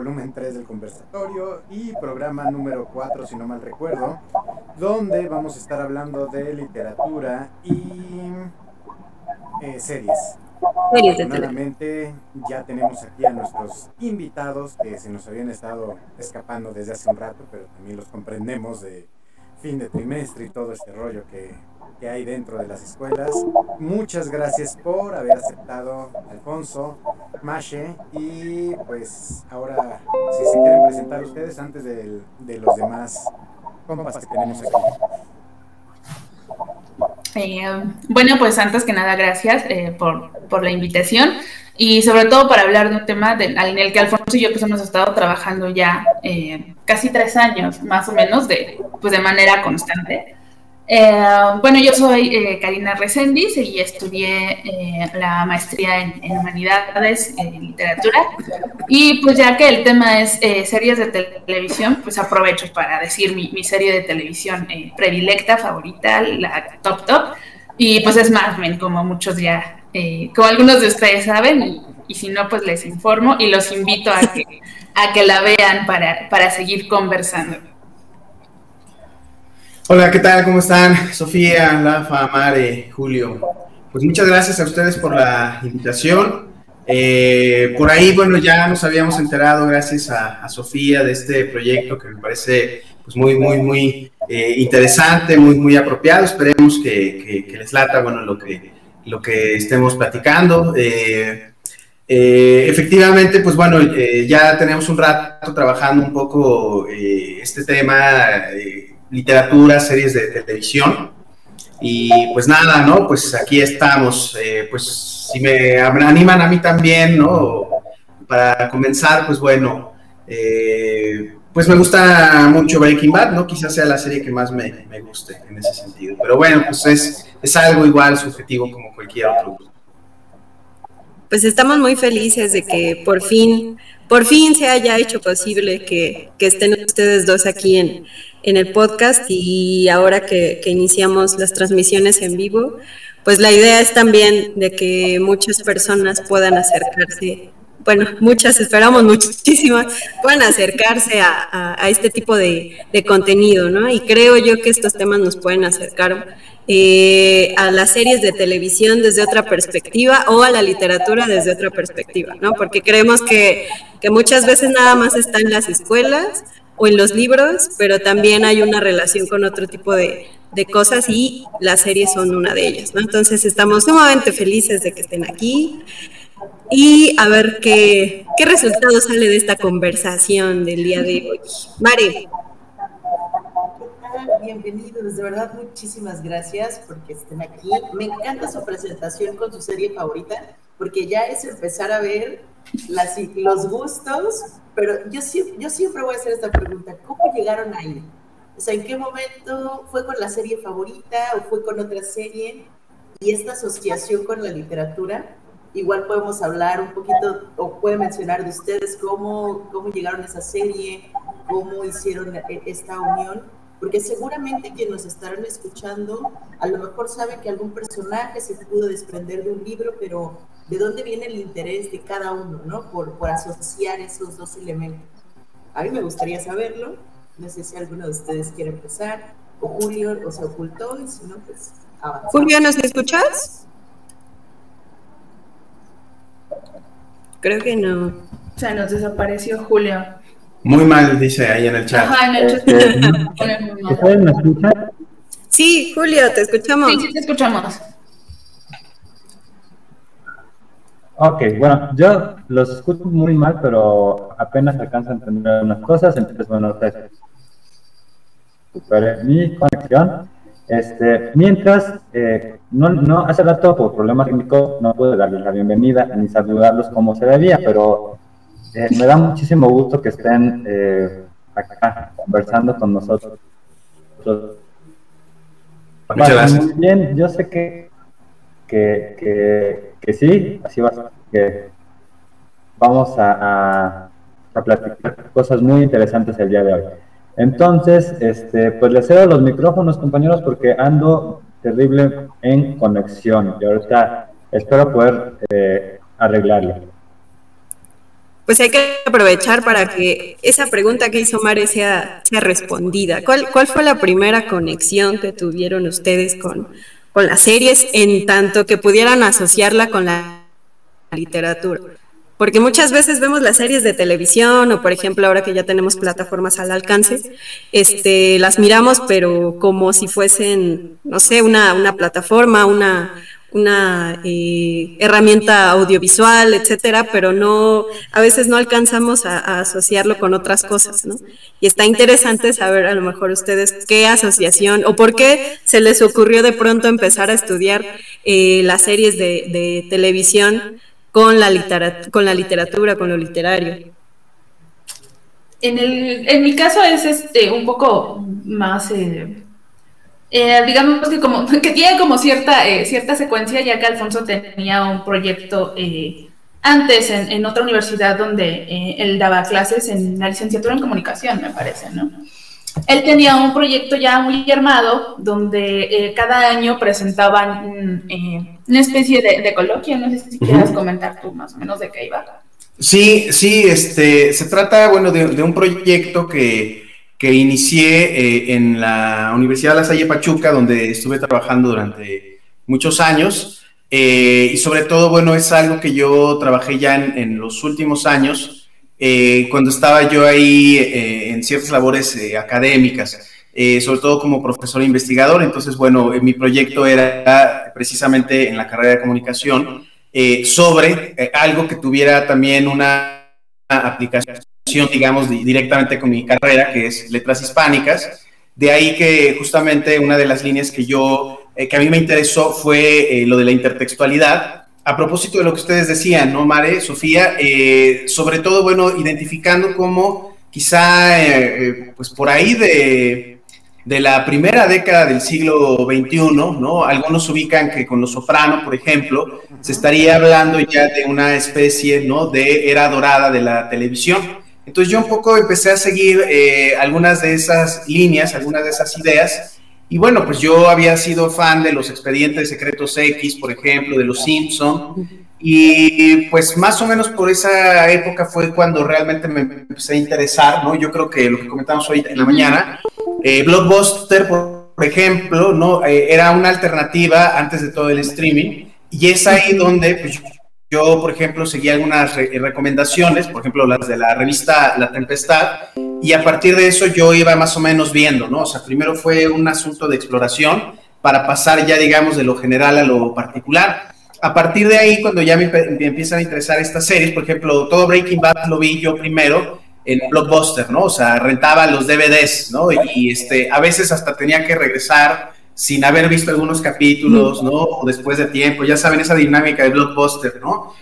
volumen 3 del conversatorio y programa número 4, si no mal recuerdo, donde vamos a estar hablando de literatura y eh, series. Afortunadamente ya tenemos aquí a nuestros invitados que se nos habían estado escapando desde hace un rato, pero también los comprendemos de fin de trimestre y todo este rollo que, que hay dentro de las escuelas. Muchas gracias por haber aceptado, Alfonso, Mashe, y pues ahora si se quieren presentar ustedes antes de, de los demás compas que tenemos aquí. Eh, bueno, pues antes que nada, gracias eh, por, por, la invitación y sobre todo para hablar de un tema en el que Alfonso y yo pues hemos estado trabajando ya eh, casi tres años, más o menos, de, pues, de manera constante. Eh, bueno, yo soy eh, Karina Resendiz y estudié eh, la maestría en, Humanidades, en Literatura. Y pues ya que el tema es series de televisión, pues aprovecho para decir mi, serie de televisión predilecta, favorita, la top top. Y pues es Mad como muchos ya, como algunos de ustedes saben, y, y, si no, pues les informo y los invito a que, a que la vean para, para seguir conversando. Hola, ¿qué tal? ¿Cómo están? Sofía, Lafa, Mare, Julio. Pues muchas gracias a ustedes por la invitación. Eh, por ahí, bueno, ya nos habíamos enterado, gracias a, Sofía, de este proyecto que me parece pues muy, muy, muy eh, interesante, muy, muy apropiado. Esperemos que, les lata, bueno, lo que, lo que estemos platicando. Eh, efectivamente, pues bueno, ya tenemos un rato trabajando un poco este tema literatura, series de televisión. Y pues nada, ¿no? Pues aquí estamos. Eh, pues si me animan a mí también, ¿no? Para comenzar, pues bueno, eh, pues me gusta mucho Breaking Bad, ¿no? Quizás sea la serie que más me, me guste en ese sentido. Pero bueno, pues es, es algo igual subjetivo como cualquier otro. Pues estamos muy felices de que por fin, por fin se haya hecho posible que, que estén ustedes dos aquí en, en el podcast y ahora que, iniciamos las transmisiones en vivo, pues la idea es también de que muchas personas puedan acercarse, bueno, muchas, esperamos muchísimas, puedan acercarse a, este tipo de, contenido, ¿no? Y creo yo que estos temas nos pueden acercar eh, a las series de televisión desde otra perspectiva o a la literatura desde otra perspectiva, ¿no? Porque creemos que, que muchas veces nada más está en las escuelas o en los libros, pero también hay una relación con otro tipo de, cosas y las series son una de ellas, ¿no? Entonces estamos sumamente felices de que estén aquí y a ver qué, qué resultado sale de esta conversación del día de hoy. Mari. Bienvenidos, de verdad muchísimas gracias porque estén aquí. Me encanta su presentación con su serie favorita porque ya es empezar a ver las, los gustos pero yo, yo siempre voy a hacer esta pregunta, ¿cómo llegaron ahí? O sea, ¿en qué momento fue con la serie favorita o fue con otra serie? Y esta asociación con la literatura, igual podemos hablar un poquito, o puede mencionar de ustedes cómo, cómo llegaron a esa serie, cómo hicieron e, esta unión, porque seguramente quienes nos estarán escuchando a lo mejor saben que algún personaje se pudo desprender de un libro, pero de dónde viene el interés de cada uno, ¿no? Por, por asociar esos dos elementos. A mí me gustaría saberlo. No sé si alguno de ustedes quiere empezar. O Julio o se ocultó y si no, pues avanzamos. Julio, ¿nos escuchas? Creo que no. O sea, nos desapareció Julio. Muy mal, dice ahí en el chat. Ajá, en el chat. Este. Sí, Julio, te escuchamos. Sí, sí, te escuchamos. Ok, bueno, yo los escucho muy mal, pero apenas alcanzo a entender unas cosas, entonces, bueno, superé mi conexión. Este, mientras, eh, no, no, hace rato por problemas técnicos no pude darles la bienvenida ni saludarlos como se debía, pero eh, me da muchísimo gusto que estén eh, acá conversando con nosotros. Muchas gracias. Muy bien, yo sé que, que, que que sí, así va a ser, vamos a, a, platicar cosas muy interesantes el día de hoy. Entonces, este, pues les cedo los micrófonos, compañeros, porque ando terrible en conexión y ahorita espero poder eh, arreglarlo. pues hay que aprovechar para que esa pregunta que hizo Mare sea, sea respondida. ¿Cuál, ¿Cuál fue la primera conexión que tuvieron ustedes con, con las series en tanto que pudieran asociarla con la literatura? Porque muchas veces vemos las series de televisión o, por ejemplo, ahora que ya tenemos plataformas al alcance, este, las miramos, pero como si fuesen, no sé, una, una plataforma, una, una eh, herramienta audiovisual, etcétera, pero no, a veces no alcanzamos a, asociarlo con otras cosas, ¿no? Y está interesante saber a lo mejor ustedes qué asociación o por qué se les ocurrió de pronto empezar a estudiar eh, las series de, televisión con la, literatura, con la literatura, con lo literario. En, el, en mi caso es este un poco más, eh, eh, digamos que como que tiene como cierta, eh, cierta secuencia, ya que Alfonso tenía un proyecto antes en, en, otra universidad donde él daba clases en la licenciatura en comunicación, me parece, ¿no? él tenía un proyecto ya muy armado donde eh, cada año presentaban eh, una especie de, coloquio. No sé si quieras comentar tú más o menos de qué iba. Sí, sí, este, se trata, bueno, de, un proyecto que, que inicié eh, en la Universidad de La Salle Pachuca, donde estuve trabajando durante muchos años. y sobre todo, bueno, es algo que yo trabajé ya en, en los últimos años eh, cuando estaba yo ahí eh, en ciertas labores eh, académicas, sobre todo como profesor investigador. Entonces, bueno, mi proyecto era precisamente en la carrera de comunicación sobre algo que tuviera también una aplicación, digamos, directamente con mi carrera, que es letras hispánicas. De ahí que justamente una de las líneas que yo, que a mí me interesó fue lo de la intertextualidad, a propósito de lo que ustedes decían, ¿no, Mare, Sofía? Eh, sobre todo, bueno, identificando cómo quizá, eh, eh, pues por ahí de, de, la primera década del siglo XXI, ¿no? Algunos ubican que con Los Soprano, por ejemplo, se estaría hablando ya de una especie, ¿no? De era dorada de la televisión. Entonces yo un poco empecé a seguir algunas de esas líneas, algunas de esas ideas, y bueno, pues yo había sido fan de los expedientes secretos X, por ejemplo, de los Simpson. Y pues más o menos por esa época fue cuando realmente me empecé a interesar, ¿no? Yo creo que lo que comentamos hoy en la mañana, eh, Blockbuster, por, ejemplo, ¿no? Eh, era una alternativa antes de todo el streaming. Y es ahí donde pues, yo, por ejemplo, seguí algunas recomendaciones, por ejemplo, las de la revista La Tempestad, y a partir de eso yo iba más o menos viendo, ¿no? O sea, primero fue un asunto de exploración para pasar ya, digamos, de lo general a lo particular. A partir de ahí, cuando ya me, empiezan a interesar estas series, por ejemplo, todo Breaking Bad lo vi yo primero en Blockbuster, ¿no? O sea, rentaba los DVDs, ¿no? Y, este, a veces hasta tenía que regresar sin haber visto algunos capítulos, ¿no? O después de tiempo, ya saben esa dinámica de blockbuster, ¿no?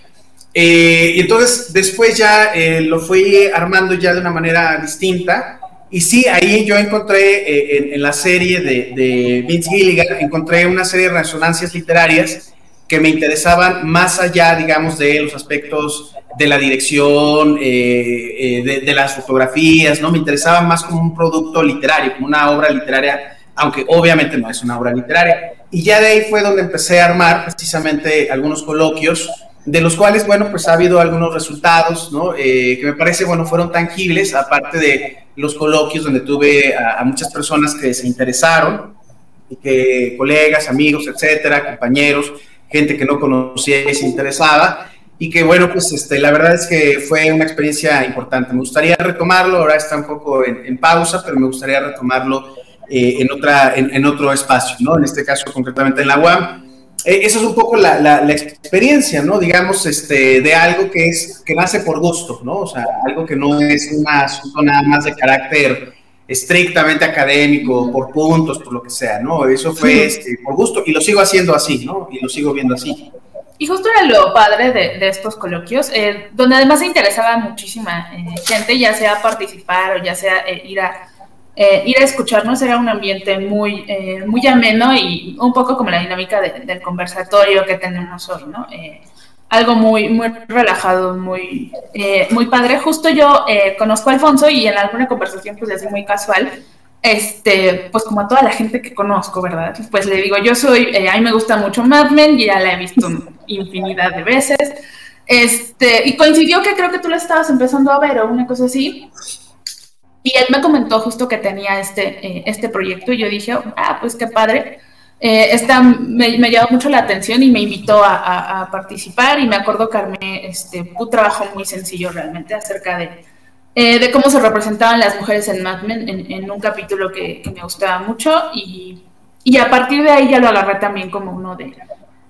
Eh, y entonces después ya eh, lo fui armando ya de una manera distinta. Y sí, ahí yo encontré eh, en, la serie de, de, Vince Gilligan, encontré una serie de resonancias literarias que me interesaban más allá, digamos, de los aspectos de la dirección, de, de, las fotografías, ¿no? Me interesaban más como un producto literario, como una obra literaria aunque obviamente no es una obra literaria. Y ya de ahí fue donde empecé a armar precisamente algunos coloquios, de los cuales, bueno, pues ha habido algunos resultados, ¿no? Eh, que me parece, bueno, fueron tangibles, aparte de los coloquios donde tuve a, muchas personas que se interesaron, y que colegas, amigos, etcétera, compañeros, gente que no conocía y se interesaba, y que bueno, pues este, la verdad es que fue una experiencia importante. Me gustaría retomarlo, ahora está un poco en, en pausa, pero me gustaría retomarlo eh, en, otra, en, otro espacio, ¿no? En este caso, concretamente en la UAM. Eh, eso es un poco la, la, experiencia, ¿no? Digamos, este, de algo que, es, que nace por gusto, ¿no? O sea, algo que no es un asunto nada más de carácter estrictamente académico, por puntos, por lo que sea, ¿no? Eso fue este, por gusto y lo sigo haciendo así, ¿no? Y lo sigo viendo así. Y justo era lo padre de, de estos coloquios, eh, donde además se interesaba muchísima gente, ya sea participar o ya sea ir a eh, ir a escucharnos era un ambiente muy, eh, muy ameno y un poco como la dinámica del conversatorio que tenemos hoy, ¿no? Eh, algo muy, muy relajado, muy, muy padre. Justo yo conozco a Alfonso y en alguna conversación, pues así muy casual, este, pues como a toda la gente que conozco, ¿verdad? Pues le digo, yo soy, a mí me gusta mucho Mad Men, ya la he visto infinidad de veces. Este, y coincidió que creo que tú la estabas empezando a ver o una cosa así. Y él me comentó justo que tenía este, eh, este proyecto y yo dije, ah, pues qué padre. Eh, esta me, me, llamó mucho la atención y me invitó a, a, participar y me acuerdo que armé este, un trabajo muy sencillo realmente acerca de, eh, de cómo se representaban las mujeres en Mad Men en, en un capítulo que, que, me gustaba mucho y, y, a partir de ahí ya lo agarré también como uno de,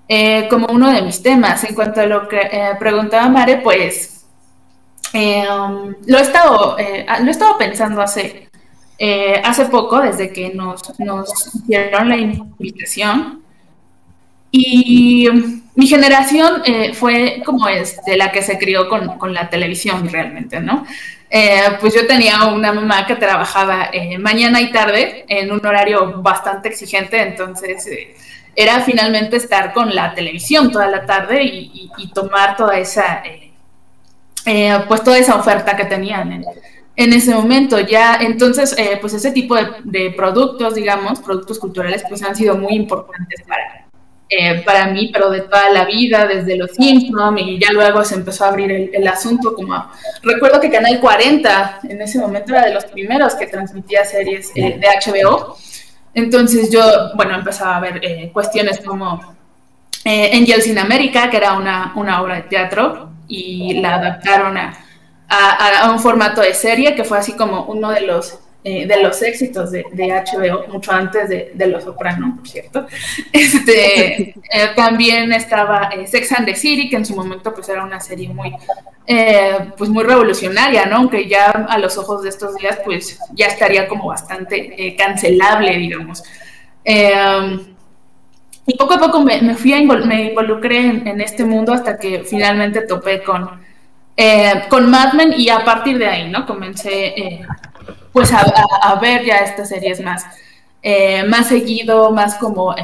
eh, como uno de mis temas. En cuanto a lo que eh, preguntaba Mare, pues um, lo, he estado, lo he estado pensando hace eh, hace poco, desde que nos, nos hicieron la invitación. Y mi generación eh, fue como es, de la que se crió con, con la televisión realmente, ¿no? Eh, pues yo tenía una mamá que trabajaba eh, mañana y tarde en un horario bastante exigente, entonces eh, era finalmente estar con la televisión toda la tarde y, y, y tomar toda esa, pues toda esa oferta que tenían en, en ese momento. Ya, entonces, eh, pues ese tipo de, de, productos, digamos, productos culturales, pues han sido muy importantes para, eh, para mí, pero de toda la vida, desde los Simpsons, y ya luego se empezó a abrir el, el, asunto como... Recuerdo que Canal 40 en ese momento era de los primeros que transmitía series eh, de HBO. Entonces yo, bueno, empezaba a ver eh, cuestiones como eh, Angels in America, que era una, una obra de teatro, y la adaptaron a a, a, un formato de serie que fue así como uno de los eh, de los éxitos de, de, HBO, mucho antes de, de Los Soprano, por cierto. Este, eh, también estaba eh, Sex and the City, que en su momento pues era una serie muy, eh, pues muy revolucionaria, ¿no? Aunque ya a los ojos de estos días pues ya estaría como bastante eh, cancelable, digamos. Y poco a poco me, me fui a invol me involucré en, en este mundo hasta que finalmente topé con eh, con Mad Men y a partir de ahí, ¿no? Comencé eh, pues a, a, a, ver ya estas series más, eh, más seguido, más como,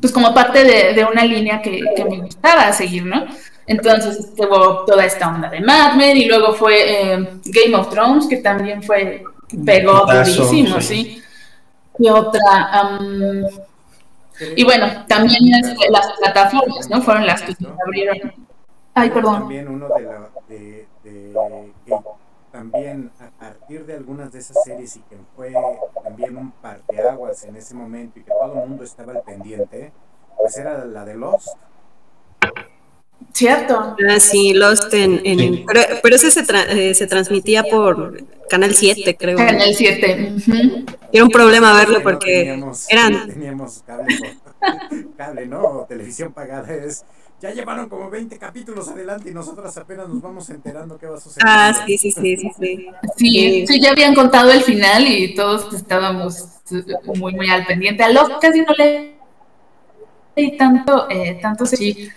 pues como parte de, de una línea que, que, me gustaba seguir, ¿no? Entonces tuvo toda esta onda de Mad Men y luego fue Game of Thrones, que también fue, pegó durísimo, ¿sí? Y otra... Um, y bueno, también este, las plataformas, ¿no? Fueron las que se abrieron Ay, perdón. También uno de, la, de, de, que también a partir de algunas de esas series y que fue también un parteaguas en ese momento y que todo el mundo estaba al pendiente, pues era la de Lost. Cierto. Ah, sí, Lost en... en sí. Pero, pero ese se, tra eh, se, transmitía por Canal 7, creo. Canal 7. Uh -huh. Era un problema verlo porque teníamos, eran... Teníamos cable, cable, ¿no? Televisión pagada es ya llevaron como 20 capítulos adelante y nosotras apenas nos vamos enterando qué va a suceder. Ah, sí, sí, sí, sí, sí. Sí, sí ya habían contado el final y todos estábamos muy, muy al pendiente. A Locke casi no le y tanto, eh, tanto sí.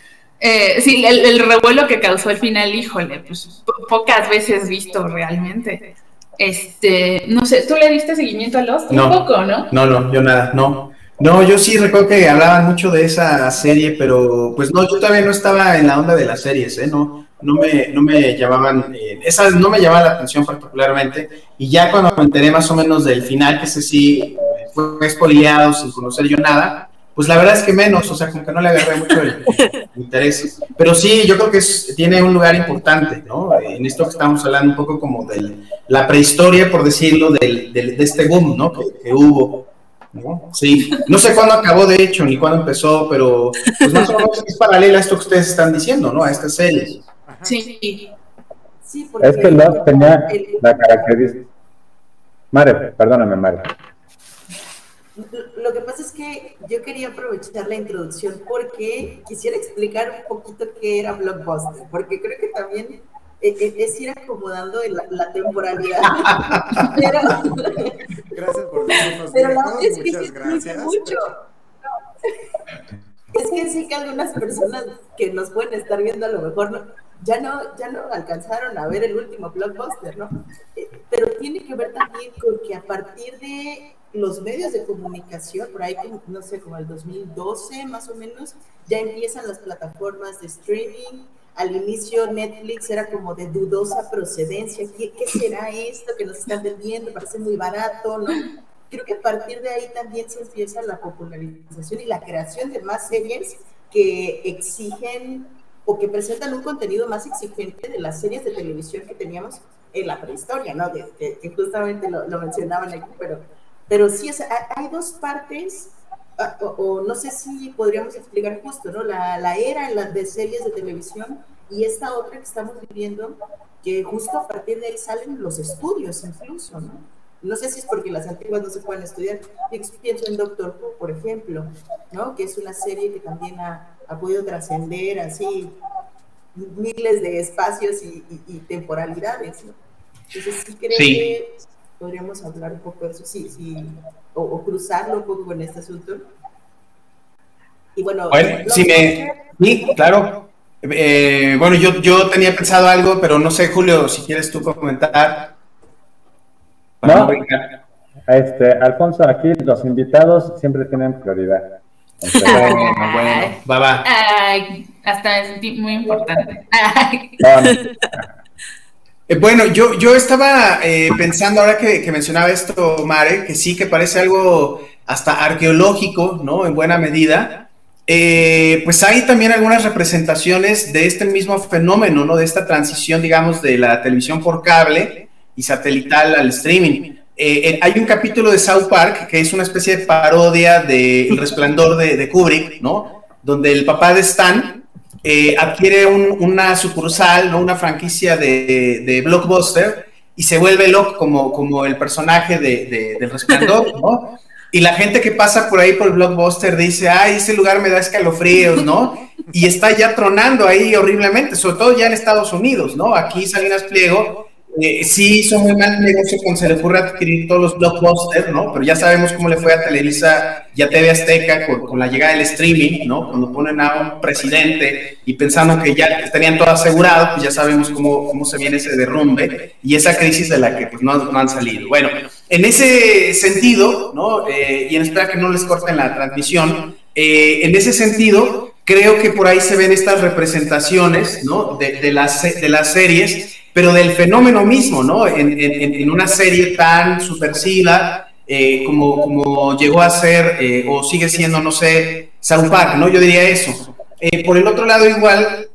Eh, sí, el, el, revuelo que causó el final, híjole, pues po pocas veces visto realmente. Este, no sé, ¿tú le diste seguimiento a Lost? No, un poco, ¿no? No, no, yo nada, no. No, yo sí recuerdo que hablaban mucho de esa serie, pero pues no, yo todavía no estaba en la onda de las series, ¿eh? No, no me, no me llamaban, eh, esas no me llamaban la atención particularmente, y ya cuando me enteré más o menos del final, que ese sí fue expoliado sin conocer yo nada, pues la verdad es que menos, o sea, como que no le agarré mucho el, el interés. Pero sí, yo creo que es, tiene un lugar importante, ¿no? En esto que estamos hablando un poco como de la prehistoria, por decirlo, del, del, de este boom, ¿no? Que, que hubo ¿no? Sí, no sé cuándo acabó de hecho ni cuándo empezó, pero pues más o menos es paralela a esto que ustedes están diciendo, ¿no? A estas series. Sí. sí es que Lost tenía la característica. Mare, perdóname, Mare. Lo que pasa es que yo quería aprovechar la introducción porque quisiera explicar un poquito qué era Blockbuster, porque creo que también es ir acomodando la, la temporalidad. pero, gracias por decirnos Pero la es que sí gracias. mucho. Es que sí que algunas personas que nos pueden estar viendo a lo mejor no, ya no, ya no alcanzaron a ver el último blockbuster, ¿no? Eh, pero tiene que ver también con que a partir de los medios de comunicación, por ahí, no sé, como el 2012 más o menos, ya empiezan las plataformas de streaming, al inicio Netflix era como de dudosa procedencia, ¿qué, será esto que nos están vendiendo? Parece muy barato. Creo que a partir de ahí también se empieza la popularización y la creación de más series que exigen o que presentan un contenido más exigente de las series de televisión que teníamos en la prehistoria, ¿no? Que, justamente lo, mencionaban aquí, pero, pero sí, hay dos partes, ah, o, no sé si podríamos explicar justo, ¿no? La, la era en las de series de televisión y esta otra que estamos viviendo, que justo a partir de ahí salen los estudios incluso, ¿no? No sé si es porque las antiguas no se pueden estudiar. pienso en Doctor Who, por ejemplo, ¿no? Que es una serie que también ha, ha podido trascender así miles de espacios y, temporalidades. ¿no? Entonces, sí creo que podríamos hablar un poco de eso, sí, sí, o, cruzarlo un poco con este asunto. Y bueno, bueno sí, me, sí, claro. Eh, bueno, yo, yo tenía pensado algo, pero no sé, Julio, si quieres tú comentar. No, este, Alfonso, aquí los invitados siempre tienen prioridad. bueno, bueno, va, va. hasta es muy importante. Eh, bueno, yo, yo estaba eh, pensando ahora que, mencionaba esto, Mare, que sí que parece algo hasta arqueológico, ¿no? En buena medida. Eh, pues hay también algunas representaciones de este mismo fenómeno, ¿no? De esta transición, digamos, de la televisión por cable y satelital al streaming. Eh, eh, hay un capítulo de South Park que es una especie de parodia de El Resplandor de, Kubrick, ¿no? Donde el papá de Stan eh, adquiere una sucursal, ¿no? Una franquicia de, Blockbuster y se vuelve loco como, como el personaje de, del Resplandor, ¿no? Y la gente que pasa por ahí por el Blockbuster dice, ay, ese lugar me da escalofríos, ¿no? Y está ya tronando ahí horriblemente, sobre todo ya en Estados Unidos, ¿no? Aquí Salinas Pliego eh, sí hizo muy mal negocio cuando se le ocurre adquirir todos los blockbusters, ¿no? Pero ya sabemos cómo le fue a Televisa y a TV Azteca con, la llegada del streaming, ¿no? Cuando ponen a un presidente y pensando que ya tenían todo asegurado, pues ya sabemos cómo, cómo se viene ese derrumbe y esa crisis de la que pues, no, han salido. Bueno, en ese sentido, ¿no? Eh, y en espera que no les corten la transmisión, eh, en ese sentido, creo que por ahí se ven estas representaciones, ¿no? De, de, las, de las series pero del fenómeno mismo, ¿no? En, una serie tan supersiva eh, como, como llegó a ser eh, o sigue siendo, no sé, South Park, ¿no? Yo diría eso. Eh, por el otro lado, igual,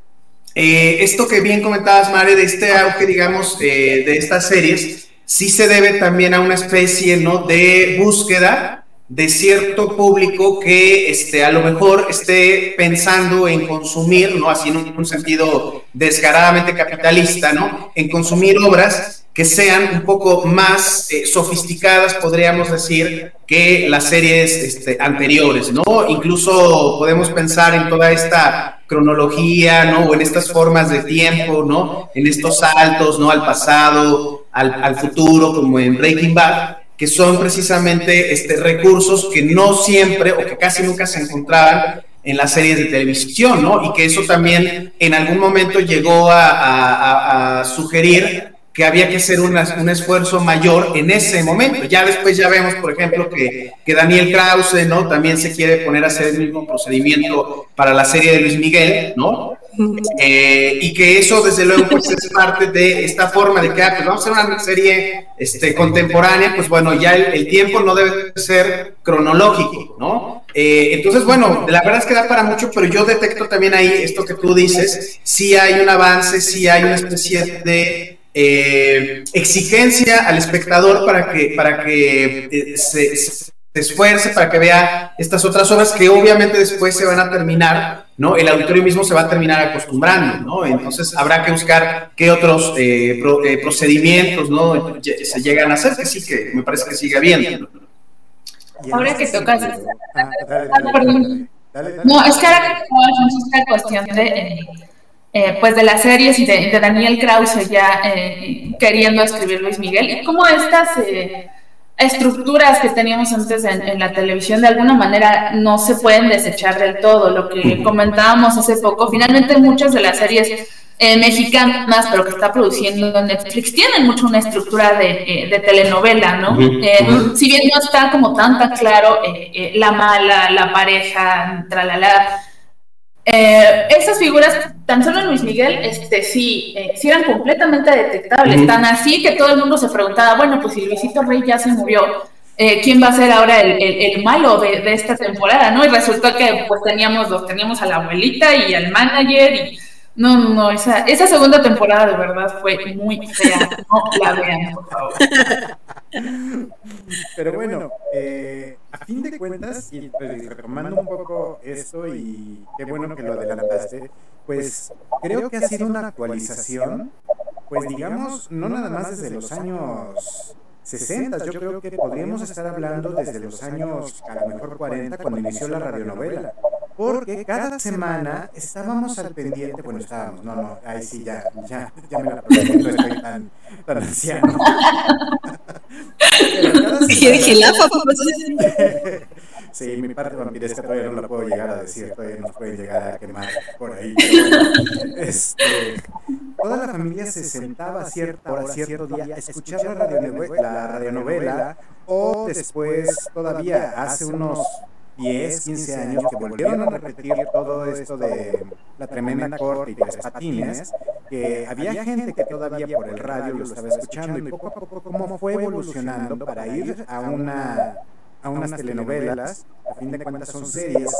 esto que bien comentabas, Mare, de este auge, digamos, de estas series, sí se debe también a una especie, ¿no? De búsqueda de cierto público que este, a lo mejor esté pensando en consumir, ¿no? Así en un, sentido descaradamente capitalista, ¿no? En consumir obras que sean un poco más eh, sofisticadas, podríamos decir, que las series este, anteriores, ¿no? Incluso podemos pensar en toda esta cronología, ¿no? O en estas formas de tiempo, ¿no? En estos saltos, ¿no? Al pasado, al, al futuro, como en Breaking Bad, que son precisamente este, recursos que no siempre o que casi nunca se encontraban en las series de televisión, ¿no? Y que eso también en algún momento llegó a, sugerir que había que hacer un esfuerzo mayor en ese momento. Ya después ya vemos, por ejemplo, que, que, Daniel Krause, ¿no? También se quiere poner a hacer el mismo procedimiento para la serie de Luis Miguel, ¿no? Eh, y que eso, desde luego, pues es parte de esta forma de que, ah, pues vamos a hacer una serie este, contemporánea, pues bueno, ya el, tiempo no debe ser cronológico, ¿no? Eh, entonces, bueno, la verdad es que da para mucho, pero yo detecto también ahí esto que tú dices, si hay un avance, si hay una especie de eh, exigencia al espectador para que, para que se esfuerce para que vea estas otras obras que obviamente después se van a terminar, ¿no? El auditorio mismo se va a terminar acostumbrando, ¿no? Entonces habrá que buscar qué otros eh, eh, procedimientos, ¿no? Se llegan a hacer, que sí, que me parece que sigue habiendo. Ahora que tocas... No, es que ahora que esta cuestión de... Eh, pues de las series y de, Daniel Krause ya queriendo escribir Luis Miguel y cómo estas estructuras que teníamos antes en, la televisión de alguna manera no se pueden desechar del todo. Lo que comentábamos hace poco, finalmente muchas de las series eh, mexicanas, pero que está produciendo Netflix, tienen mucho una estructura de, eh, telenovela, ¿no? Eh, si bien no está como tan, tan claro la mala, la pareja, tralala eh, esas figuras, tan solo en Luis Miguel, este, sí, eh, sí eran completamente detectables, tan así que todo el mundo se preguntaba, bueno, pues si Luisito Rey ya se murió, eh, ¿quién va a ser ahora el, malo de, de, esta temporada? ¿no? Y resultó que pues teníamos dos, teníamos a la abuelita y al manager y No, no, no, esa, esa segunda temporada de verdad fue muy fea. No la vean, por favor. Pero bueno, eh, a fin de cuentas, y pues, retomando un poco esto, y qué bueno que lo adelantaste, pues creo que ha sido una actualización, pues digamos, no nada más desde los años 60, yo creo que podríamos estar hablando desde los años, a lo mejor 40, cuando inició la radionovela. Porque cada semana estábamos al pendiente, bueno, estábamos, no, no, ahí sí ya, ya, ya me la pregunté, no estoy tan, tan anciano. Pero cada semana, dije, la Sí, mi parte vampiresca todavía no la puedo llegar a decir, todavía nos puede llegar a quemar por ahí. Este, toda la familia se sentaba a cierta hora, cierto día, a escuchar la radionovela, la radionovela o después, todavía hace unos 10, 15 años que volvieron a repetir todo esto de la tremenda corte y tres patines, que había gente que todavía por el radio lo estaba escuchando y poco a poco cómo fue evolucionando para ir a una a unas telenovelas, a fin de cuentas son series,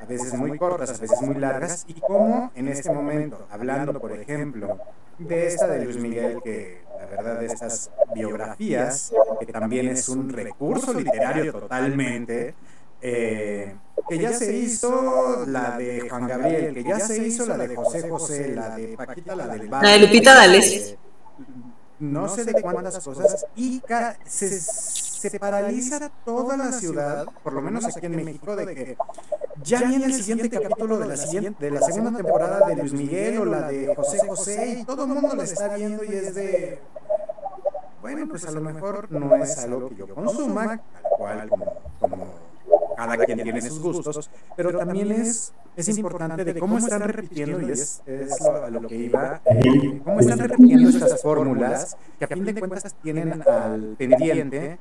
a veces muy cortas, a veces muy largas, y cómo en este momento, hablando por ejemplo de esta de Luis Miguel, que la verdad de estas biografías, que también es un recurso literario totalmente, eh, que ya se hizo la de Juan Gabriel, que ya se hizo la de José José, la de Paquita, la del La de Lupita D'Alessio. No sé de cuántas cosas, y se se paraliza toda la ciudad, por lo menos aquí en México, de que ya viene el siguiente capítulo de la, siguiente, de la segunda temporada de Luis Miguel o la de José José, y todo el mundo la está viendo y es de, bueno, pues a lo mejor no es algo que yo consuma, tal cual como, como cada quien tiene sus gustos, pero también es, es importante de cómo están repitiendo, y es, es lo, lo que iba, cómo están repitiendo estas fórmulas que a fin de cuentas tienen al pendiente,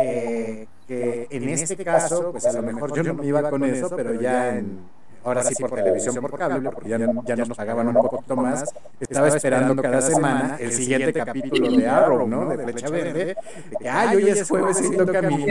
eh, que en este caso, pues a lo mejor yo no me iba con eso, pero ya en ahora sí por televisión, por cable, porque ya, ya nos pagaban un poquito más. Estaba esperando cada semana el siguiente capítulo de Arrow, ¿no? De Flecha Verde. De que, ay, hoy es jueves y toca mi,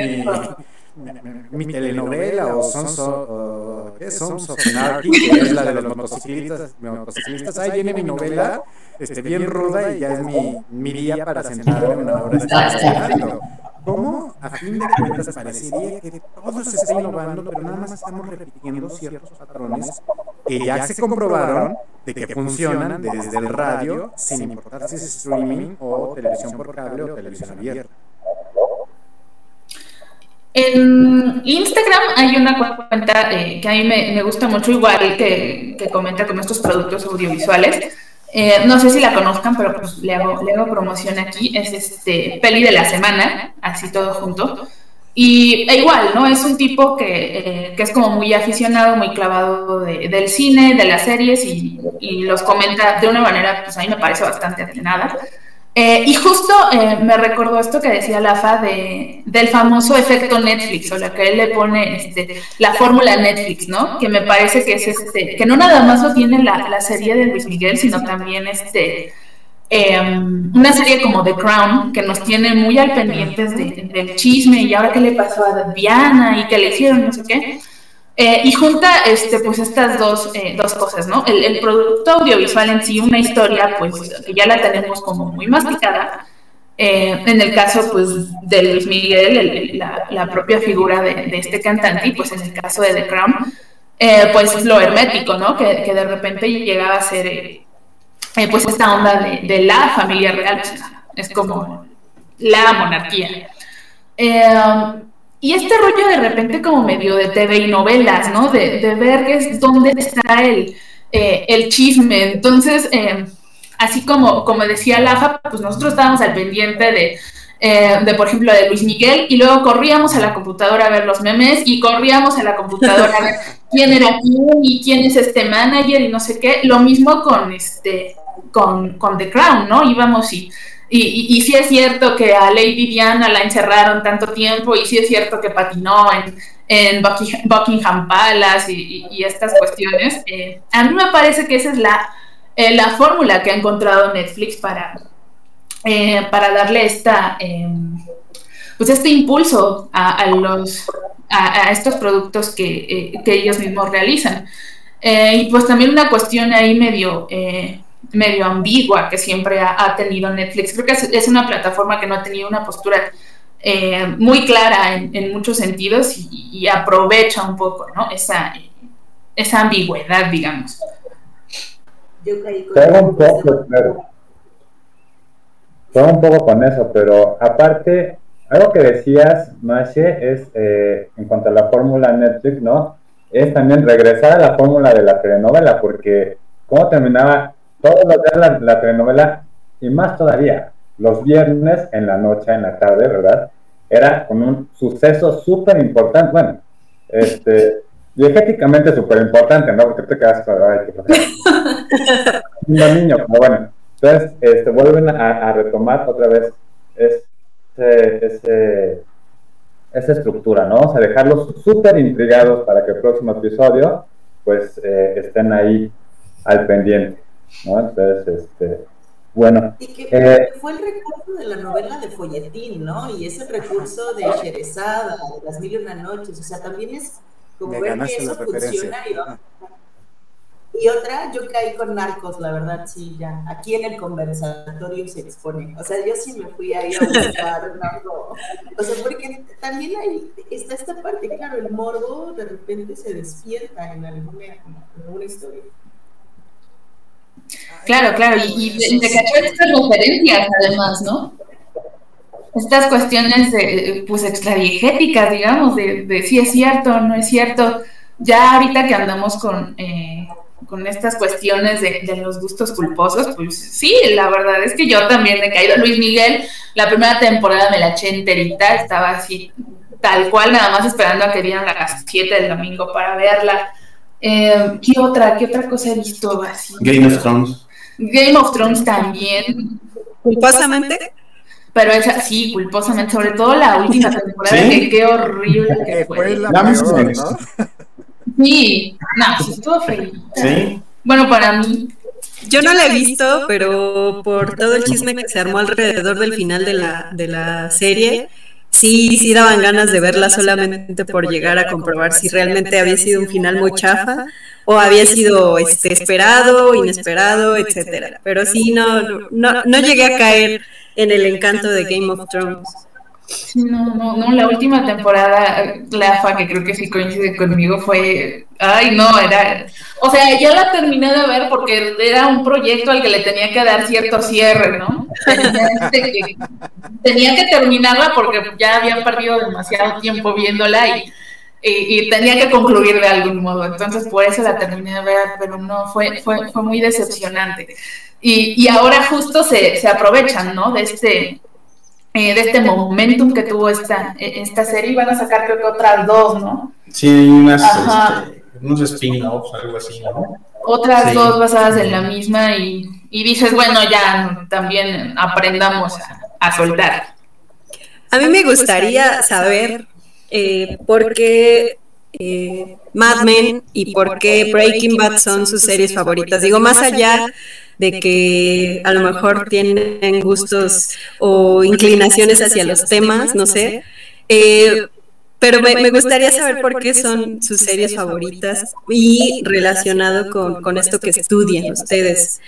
mi, telenovela o Sons of, ¿qué? Sons of Anarchy, que es la de los motociclistas. motociclistas. Ahí viene mi novela, este, bien ruda y ya es mi, mi día para sentarme una hora estudiando. ¿Cómo a fin de cuentas parecería que todo se está innovando, pero nada más estamos repitiendo ciertos patrones que ya se comprobaron de que funcionan desde el radio, sin importar si es streaming o televisión por cable o televisión abierta? En Instagram hay una cuenta eh, que a mí me, gusta mucho, igual que, que comenta con estos productos audiovisuales eh, no sé si la conozcan, pero pues le hago, le hago promoción aquí. Es este peli de la semana, así todo junto. Y e igual, ¿no? Es un tipo que, eh, que es como muy aficionado, muy clavado del cine, de las series y, y, los comenta de una manera, pues a mí me parece bastante atinada. Eh, y justo eh, me recordó esto que decía Lafa de, del famoso efecto Netflix, o la que él le pone este, la fórmula Netflix, ¿no? Que me parece que es este, que no nada más lo tiene la, la serie de Luis Miguel, sino también este, em, una serie como The Crown, que nos tiene muy al pendientes del chisme y ahora qué le pasó a Diana y qué le hicieron, no sé qué. Eh, y junta este, pues estas dos, eh, dos cosas, ¿no? El, producto audiovisual en sí, una historia, pues que ya la tenemos como muy masticada. Eh, en el caso, pues, de Luis Miguel, la, propia figura de, este cantante, y pues en el caso de The Crown, pues lo hermético, ¿no? Que, de repente llegaba a ser, pues, esta onda de, de, la familia real, es como la monarquía. Y este rollo de repente como medio de TV y novelas, ¿no? De, de ver es dónde está el, eh, el chisme. Entonces, eh, así como, como decía Lafa, pues nosotros estábamos al pendiente de, eh, de, por ejemplo, de Luis Miguel, y luego corríamos a la computadora a ver los memes, y corríamos a la computadora a ver quién era quién y quién es este manager y no sé qué. Lo mismo con este con, con The Crown, ¿no? Íbamos y y, y, sí es cierto que a Lady Diana la encerraron tanto tiempo y sí es cierto que patinó en, Buckingham Palace y, estas cuestiones. Eh, a mí me parece que esa es la, eh, la fórmula que ha encontrado Netflix para, eh, para darle esta, pues este impulso a, los, a, estos productos que, que, ellos mismos realizan. Y pues también una cuestión ahí medio, medio ambigua que siempre ha, tenido Netflix. Creo que es, una plataforma que no ha tenido una postura eh, muy clara en, muchos sentidos y, aprovecha un poco ¿no? esa, esa ambigüedad, digamos. Yo un poco, claro. un poco con eso, pero aparte, algo que decías, Mashe, es en cuanto a la fórmula Netflix, ¿no? es también regresar a la fórmula de la telenovela, porque cómo terminaba todos los días la, telenovela y más todavía, los viernes en la noche, en la tarde, ¿verdad? Era con un suceso súper importante, bueno, este, diegéticamente súper importante, ¿no? Porque te quedas con, Un niño, pero bueno, entonces, este, vuelven a, retomar otra vez ese, ese esa estructura, ¿no? O sea, dejarlos súper intrigados para que el próximo episodio, pues, eh, estén ahí al pendiente, ¿no? Entonces, este, bueno. Y que eh, fue el recurso de la novela de Folletín, ¿no? Y ese recurso de Sherezada, de Las Mil y Una Noches, o sea, también es como ver que eso funciona y y otra, yo caí con narcos, la verdad, sí, ya. Aquí en el conversatorio se expone. O sea, yo sí me fui ahí a buscar narco. O sea, porque también hay, está esta parte, claro, el morbo de repente se despierta en alguna, en alguna historia. Claro, claro, y, y de cachar estas referencias además, ¿no? Estas cuestiones de, pues extradiegéticas, digamos, de, de si es cierto o no es cierto. Ya ahorita que andamos con eh, con estas cuestiones de, los gustos culposos, pues sí, la verdad es que yo también he caído. Luis Miguel, la primera temporada me la eché enterita, estaba así, tal cual, nada más esperando a que dieran las 7 del domingo para verla. Eh, ¿Qué otra? ¿Qué otra cosa he visto así? Game of Thrones. Game of Thrones también. ¿Culposamente? Pero esa, sí, culposamente, sobre todo la última temporada, que qué horrible que fue. la ¿no? Sí, no, pues estuvo feliz. Sí. Bueno, para mí. Yo no la he visto, pero por todo el chisme que se armó alrededor del final de la, de la serie, sí, sí daban ganas de verla solamente por llegar a comprobar si realmente había sido un final muy chafa o había sido este, esperado, inesperado, etcétera. Pero sí, no, no, no llegué a caer en el encanto de Game of Thrones. No, no, no, la última temporada, la fa que creo que sí coincide conmigo, fue, ay, no, era, o sea, ya la terminé de ver porque era un proyecto al que le tenía que dar cierto cierre, ¿no? Tenía que, terminarla porque ya habían perdido demasiado tiempo viéndola y, y, tenía que concluir de algún modo, entonces por eso la terminé de ver, pero no, fue, fue, fue muy decepcionante. Y, y ahora justo se, se aprovechan, ¿no? De este eh, de este momentum que tuvo esta, eh, esta serie. Y van a sacar creo que otras dos, ¿no? Sí, unas, este, unos spin-offs, algo así, ¿no? Otras dos basadas en la misma y, y, dices, bueno, ya también aprendamos a, soltar. A mí me gustaría saber eh, por qué Mad Men y por qué Breaking Bad son sus series favoritas. Digo, más allá de que a lo mejor tienen gustos o inclinaciones hacia los temas, no sé. Eh, pero me, gustaría saber por qué son sus series favoritas y relacionado con, esto que estudian ustedes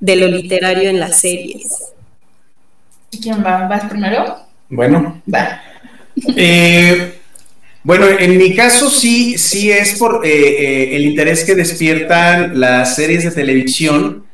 de lo literario en las series. ¿Quién va? ¿Vas primero? Bueno. Va. Eh, bueno, en mi caso sí, sí es por eh, el interés que despiertan las series de televisión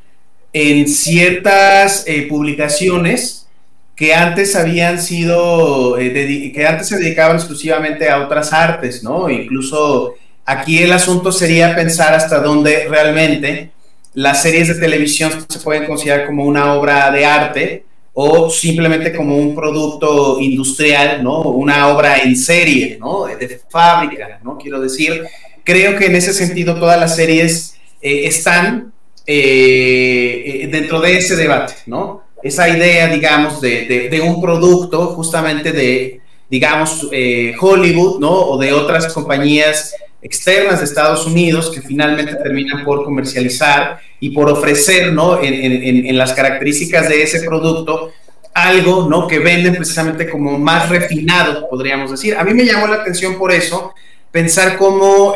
en ciertas eh, publicaciones que antes habían sido, eh, que antes se dedicaban exclusivamente a otras artes, ¿no? Incluso aquí el asunto sería pensar hasta dónde realmente las series de televisión se pueden considerar como una obra de arte o simplemente como un producto industrial, ¿no? Una obra en serie, ¿no? De fábrica, ¿no? Quiero decir, creo que en ese sentido todas las series eh, están eh, eh, dentro de ese debate, ¿no? Esa idea, digamos, de, un producto justamente de, digamos, eh, Hollywood, ¿no? O de otras compañías externas de Estados Unidos que finalmente terminan por comercializar y por ofrecer, ¿no? En, las características de ese producto algo, ¿no? Que venden precisamente como más refinado, podríamos decir. A mí me llamó la atención por eso pensar cómo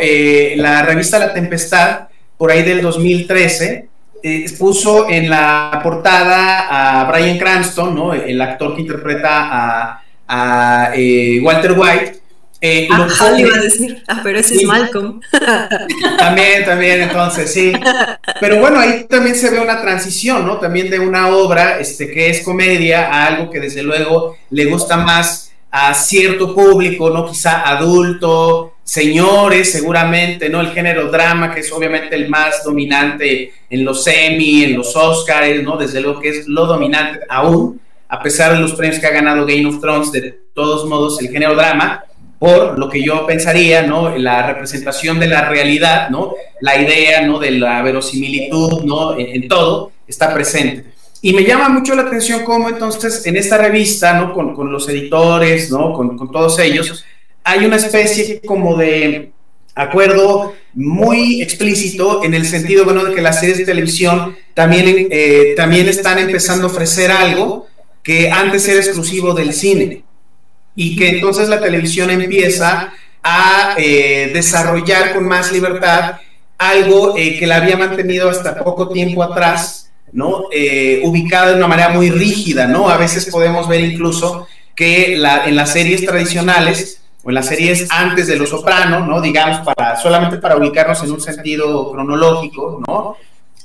la revista La Tempestad por ahí del 2013, eh, puso en la portada a Brian Cranston, ¿no? el actor que interpreta a, eh, Walter White. Eh, ah, iba a decir, ah, pero ese es Malcolm. También, también, entonces, sí. Pero bueno, ahí también se ve una transición, ¿no? También de una obra este, que es comedia a algo que desde luego le gusta más a cierto público, ¿no? Quizá adulto, señores, seguramente, ¿no? El género drama, que es obviamente el más dominante en los Emmy, en los Oscars, ¿no? Desde luego que es lo dominante aún, a pesar de los premios que ha ganado Game of Thrones, de todos modos, el género drama, por lo que yo pensaría, ¿no? La representación de la realidad, ¿no? La idea, ¿no? De la verosimilitud, ¿no? En, todo, está presente. Y me llama mucho la atención cómo entonces en esta revista, ¿no? Con, con los editores, ¿no? Con, con todos ellos, hay una especie como de acuerdo muy explícito en el sentido, de que las series de televisión también, eh, también están empezando a ofrecer algo que antes era exclusivo del cine y que entonces la televisión empieza a eh, desarrollar con más libertad algo eh, que la había mantenido hasta poco tiempo atrás, ¿no? ubicada de una manera muy rígida, ¿no? A veces podemos ver incluso que la, en las series tradicionales o en las series antes de Los Soprano, ¿no? Digamos, para, solamente para ubicarnos en un sentido cronológico, ¿no?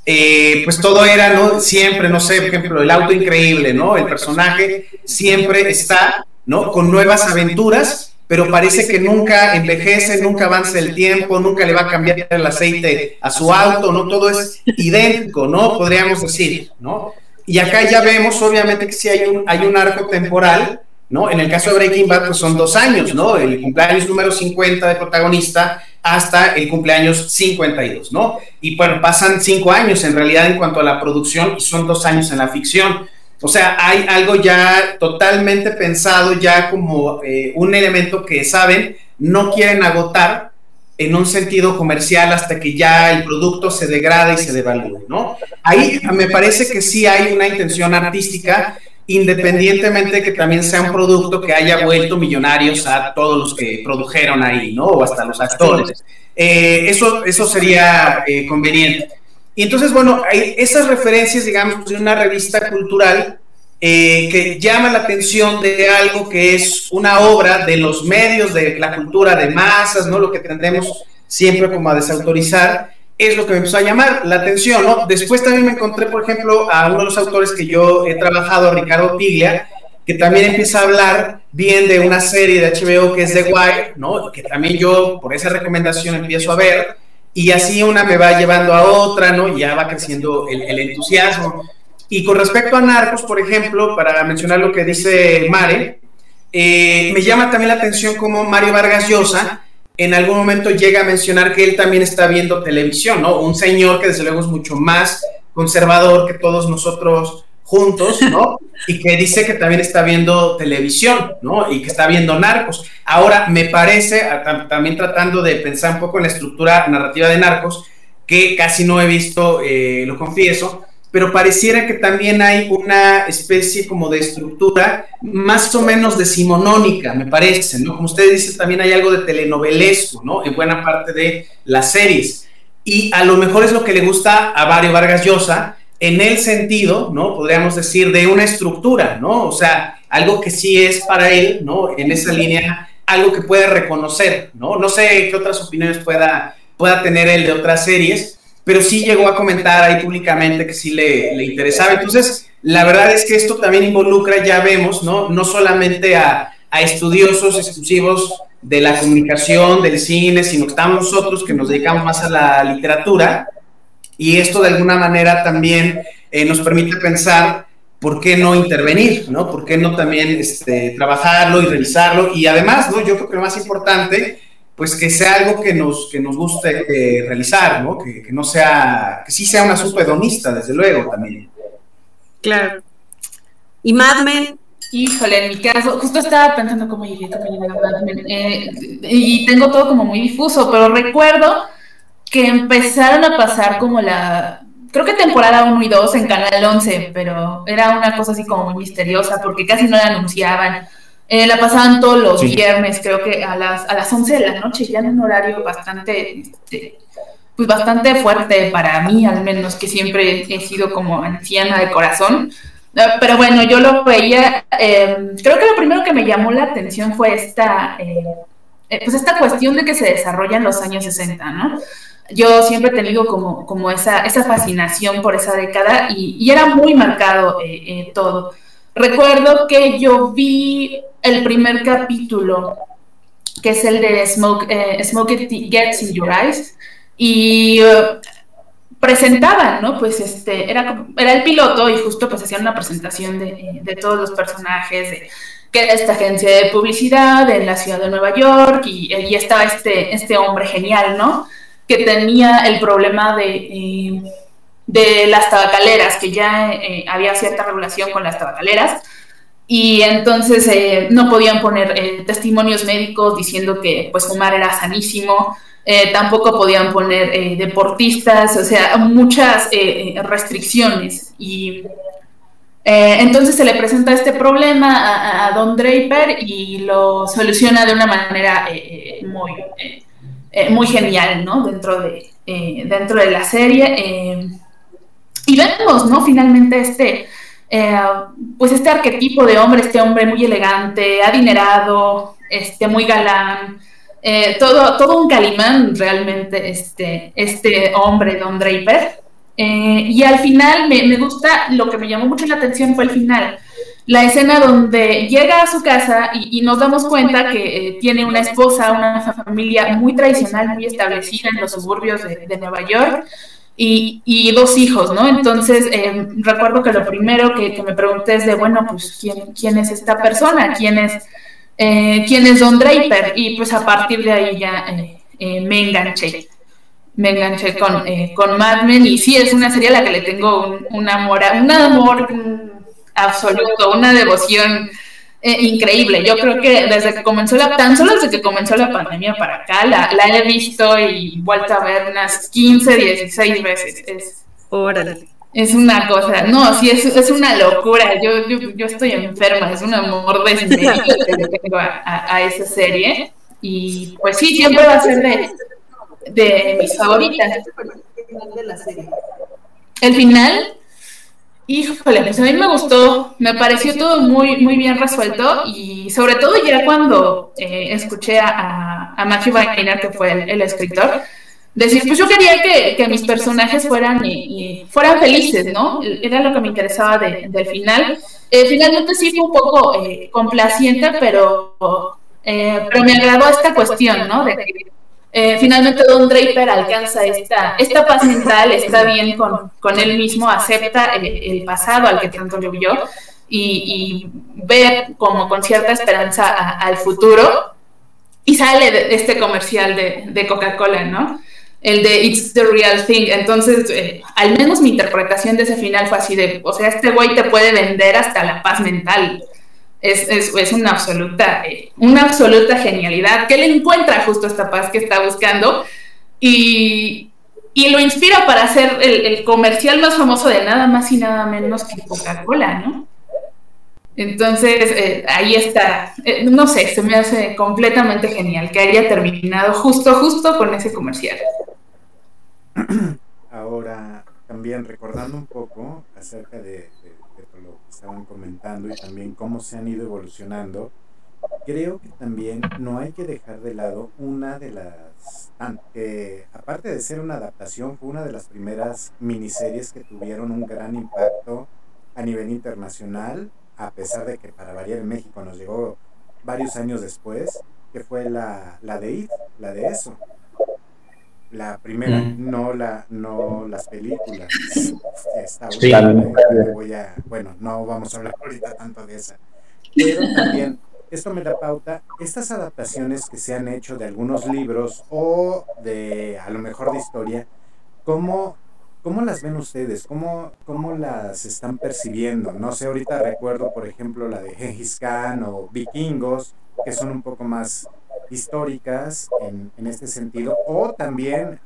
Eh, pues todo era, ¿no? Siempre, no sé, por ejemplo, el auto increíble, ¿no? El personaje siempre está, ¿no? Con nuevas aventuras, pero parece que nunca envejece, nunca avanza el tiempo, nunca le va a cambiar el aceite a su auto, ¿no? Todo es idéntico, ¿no? Podríamos decir, ¿no? Y acá ya vemos, obviamente, que sí hay un, hay un arco temporal, ¿no? En el caso de Breaking Bad, pues son dos años, ¿no? El cumpleaños número 50 de protagonista hasta el cumpleaños 52, ¿no? Y bueno, pasan cinco años en realidad en cuanto a la producción y son dos años en la ficción. O sea, hay algo ya totalmente pensado, ya como eh, un elemento que saben, no quieren agotar en un sentido comercial hasta que ya el producto se degrada y se devalúe, ¿no? Ahí me parece que sí hay una intención artística independientemente de que también sea un producto que haya vuelto millonarios a todos los que produjeron ahí, ¿no? O hasta los actores. Eh, eso, eso sería eh, conveniente. Y entonces, bueno, hay esas referencias, digamos, de una revista cultural eh, que llama la atención de algo que es una obra de los medios de la cultura de masas, ¿no? Lo que tendemos siempre como a desautorizar es lo que me empezó a llamar la atención, ¿no? Después también me encontré, por ejemplo, a uno de los autores que yo he trabajado, Ricardo Piglia, que también empieza a hablar bien de una serie de HBO que es The Wire, ¿no? Que también yo, por esa recomendación, empiezo a ver, y así una me va llevando a otra, ¿no? Y ya va creciendo el, entusiasmo. Y con respecto a Narcos, por ejemplo, para mencionar lo que dice Mare, eh, me llama también la atención como Mario Vargas Llosa, en algún momento llega a mencionar que él también está viendo televisión, ¿no? Un señor que desde luego es mucho más conservador que todos nosotros juntos, ¿no? Y que dice que también está viendo televisión, ¿no? Y que está viendo narcos. Ahora, me parece, también tratando de pensar un poco en la estructura narrativa de narcos, que casi no he visto, eh, lo confieso, pero pareciera que también hay una especie como de estructura más o menos decimonónica, me parece, ¿no? Como usted dice, también hay algo de telenovelesco, ¿no? En buena parte de las series. Y a lo mejor es lo que le gusta a Mario Vargas Llosa, en el sentido, ¿no? Podríamos decir, de una estructura, ¿no? O sea, algo que sí es para él, ¿no? En esa línea, algo que puede reconocer, ¿no? No sé qué otras opiniones pueda, pueda tener él de otras series, pero sí llegó a comentar ahí públicamente que sí le, interesaba. Entonces, la verdad es que esto también involucra, ya vemos, ¿no? No solamente a, estudiosos exclusivos de la comunicación, del cine, sino que estamos nosotros que nos dedicamos más a la literatura. Y esto de alguna manera también eh, nos permite pensar por qué no intervenir, ¿no? ¿Por qué no también este, trabajarlo y revisarlo? Y además, ¿no? Yo creo que lo más importante pues que sea algo que nos, que nos guste eh, realizar, ¿no? Que, que, no sea, que sí sea un asunto hedonista, desde luego, también. Claro. ¿Y Mad Men? Híjole, en mi caso, justo estaba pensando cómo llegué, llegué a Mad Men, eh, y tengo todo como muy difuso, pero recuerdo que empezaron a pasar como la, creo que temporada 1 y 2 en Canal 11, pero era una cosa así como muy misteriosa porque casi no la anunciaban. Eh, la pasaban todos los viernes, creo que a las, a las 11 de la noche, ya en un horario bastante este, pues bastante fuerte para mí, al menos que siempre he sido como anciana de corazón. Ah, pero bueno, yo lo veía, em, creo que lo primero que me llamó la atención fue esta, eh, eh, pues esta cuestión de que se desarrolla en los años 60, ¿no? Yo siempre he tenido como, como esa, esa fascinación por esa década y, era muy marcado eh, todo. Recuerdo que yo vi el primer capítulo, que es el de Smoke, Smoke It Gets in Your Eyes, y presentaban, ¿no? Pues este, era, era el piloto y justo pues hacían una presentación de, de todos los personajes, de que era esta agencia de publicidad en la ciudad de Nueva York y, y estaba este, este hombre genial, ¿no? Que tenía el problema de, eh, de las tabacaleras, que ya eh, había cierta regulación con las tabacaleras y entonces eh, no podían poner testimonios médicos diciendo que pues fumar era sanísimo, eh, tampoco podían poner eh, deportistas, o sea, muchas eh, restricciones. Y entonces se le presenta este problema a, Don Draper y lo soluciona de una manera muy, muy genial, ¿no? Dentro de, dentro de la serie. y vemos, ¿no? Finalmente este... pues este arquetipo de hombre, este hombre muy elegante, adinerado, este, muy galán, eh, todo, todo un calimán realmente este, este hombre, Don Draper. Eh, y al final me, me, gusta, lo que me llamó mucho la atención fue el final. La escena donde llega a su casa y, nos damos cuenta que eh, tiene una esposa, una familia muy tradicional, muy establecida en los suburbios de, Nueva York y, y, dos hijos, ¿no? Entonces, recuerdo que lo primero que, que, me pregunté es de, bueno, pues, ¿quién, quién es esta persona? ¿Quién es eh, quién es Don Draper y pues a partir de ahí ya eh, eh, me enganché. Me enganché con, con Mad Men y sí, es una serie a la que le tengo un, amor, un amor absoluto, una devoción increíble. Yo creo que desde que comenzó la, tan solo desde que comenzó la pandemia para acá, la, la he visto y vuelto a ver unas 15, 16 veces. Es, Órale. Es una cosa, no, sí, es, es una locura. Yo, yo, yo, estoy enferma, es un amor desmedido que tengo a, a, esa serie. Y pues sí, siempre va a ser de, de mis favoritas. El final, híjole, pues a mí me gustó, me pareció todo muy, muy bien resuelto y sobre todo ya cuando eh, escuché a, a Matthew Weiner, que fue el, el escritor, decir, pues yo quería que, mis personajes fueran, y, fueran felices, ¿no? Era lo que me interesaba del final. Eh, finalmente sí fue un poco eh, complaciente, pero, eh, pero me agradó esta cuestión, ¿no? De que finalmente Don Draper alcanza esta, esta paz mental, está bien con, con él mismo, acepta el, pasado al que tanto le vio y, ve como con cierta esperanza al futuro y sale de este comercial de, de Coca-Cola, ¿no? el de It's the Real Thing. Entonces, eh, al menos mi interpretación de ese final fue así de, o sea, este güey te puede vender hasta la paz mental. Es, es, es una absoluta, eh, una absoluta genialidad, que él encuentra justo esta paz que está buscando y, y lo inspira para hacer el, el, comercial más famoso de nada más y nada menos que Coca-Cola, ¿no? Entonces, eh, ahí está, no sé, se me hace completamente genial que haya terminado justo, justo con ese comercial. Ahora, también recordando un poco acerca de, estaban comentando y también cómo se han ido evolucionando, creo que también no hay que dejar de lado una de las, aparte de ser una adaptación, fue una de las primeras miniseries que tuvieron un gran impacto a nivel internacional, a pesar de que para variar en México nos llegó varios años después, que fue la, la de It, la de eso la primera, mm. no la no las películas. Está voy a, bueno, no vamos a hablar ahorita tanto de esa. Pero también esto me da pauta, estas adaptaciones que se han hecho de algunos libros o de a lo mejor de historia, ¿cómo, cómo las ven ustedes? ¿Cómo, ¿Cómo las están percibiendo? No sé, ahorita recuerdo, por ejemplo, la de Gengis Khan o Vikingos, que son un poco más históricas en, en, este sentido, o también,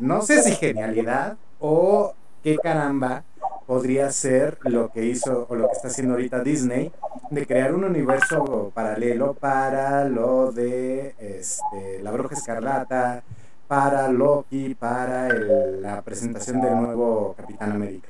no sé si genialidad o qué caramba podría ser lo que hizo o lo que está haciendo ahorita Disney de crear un universo paralelo para lo de este, la bruja escarlata, para Loki, para la presentación del nuevo Capitán América?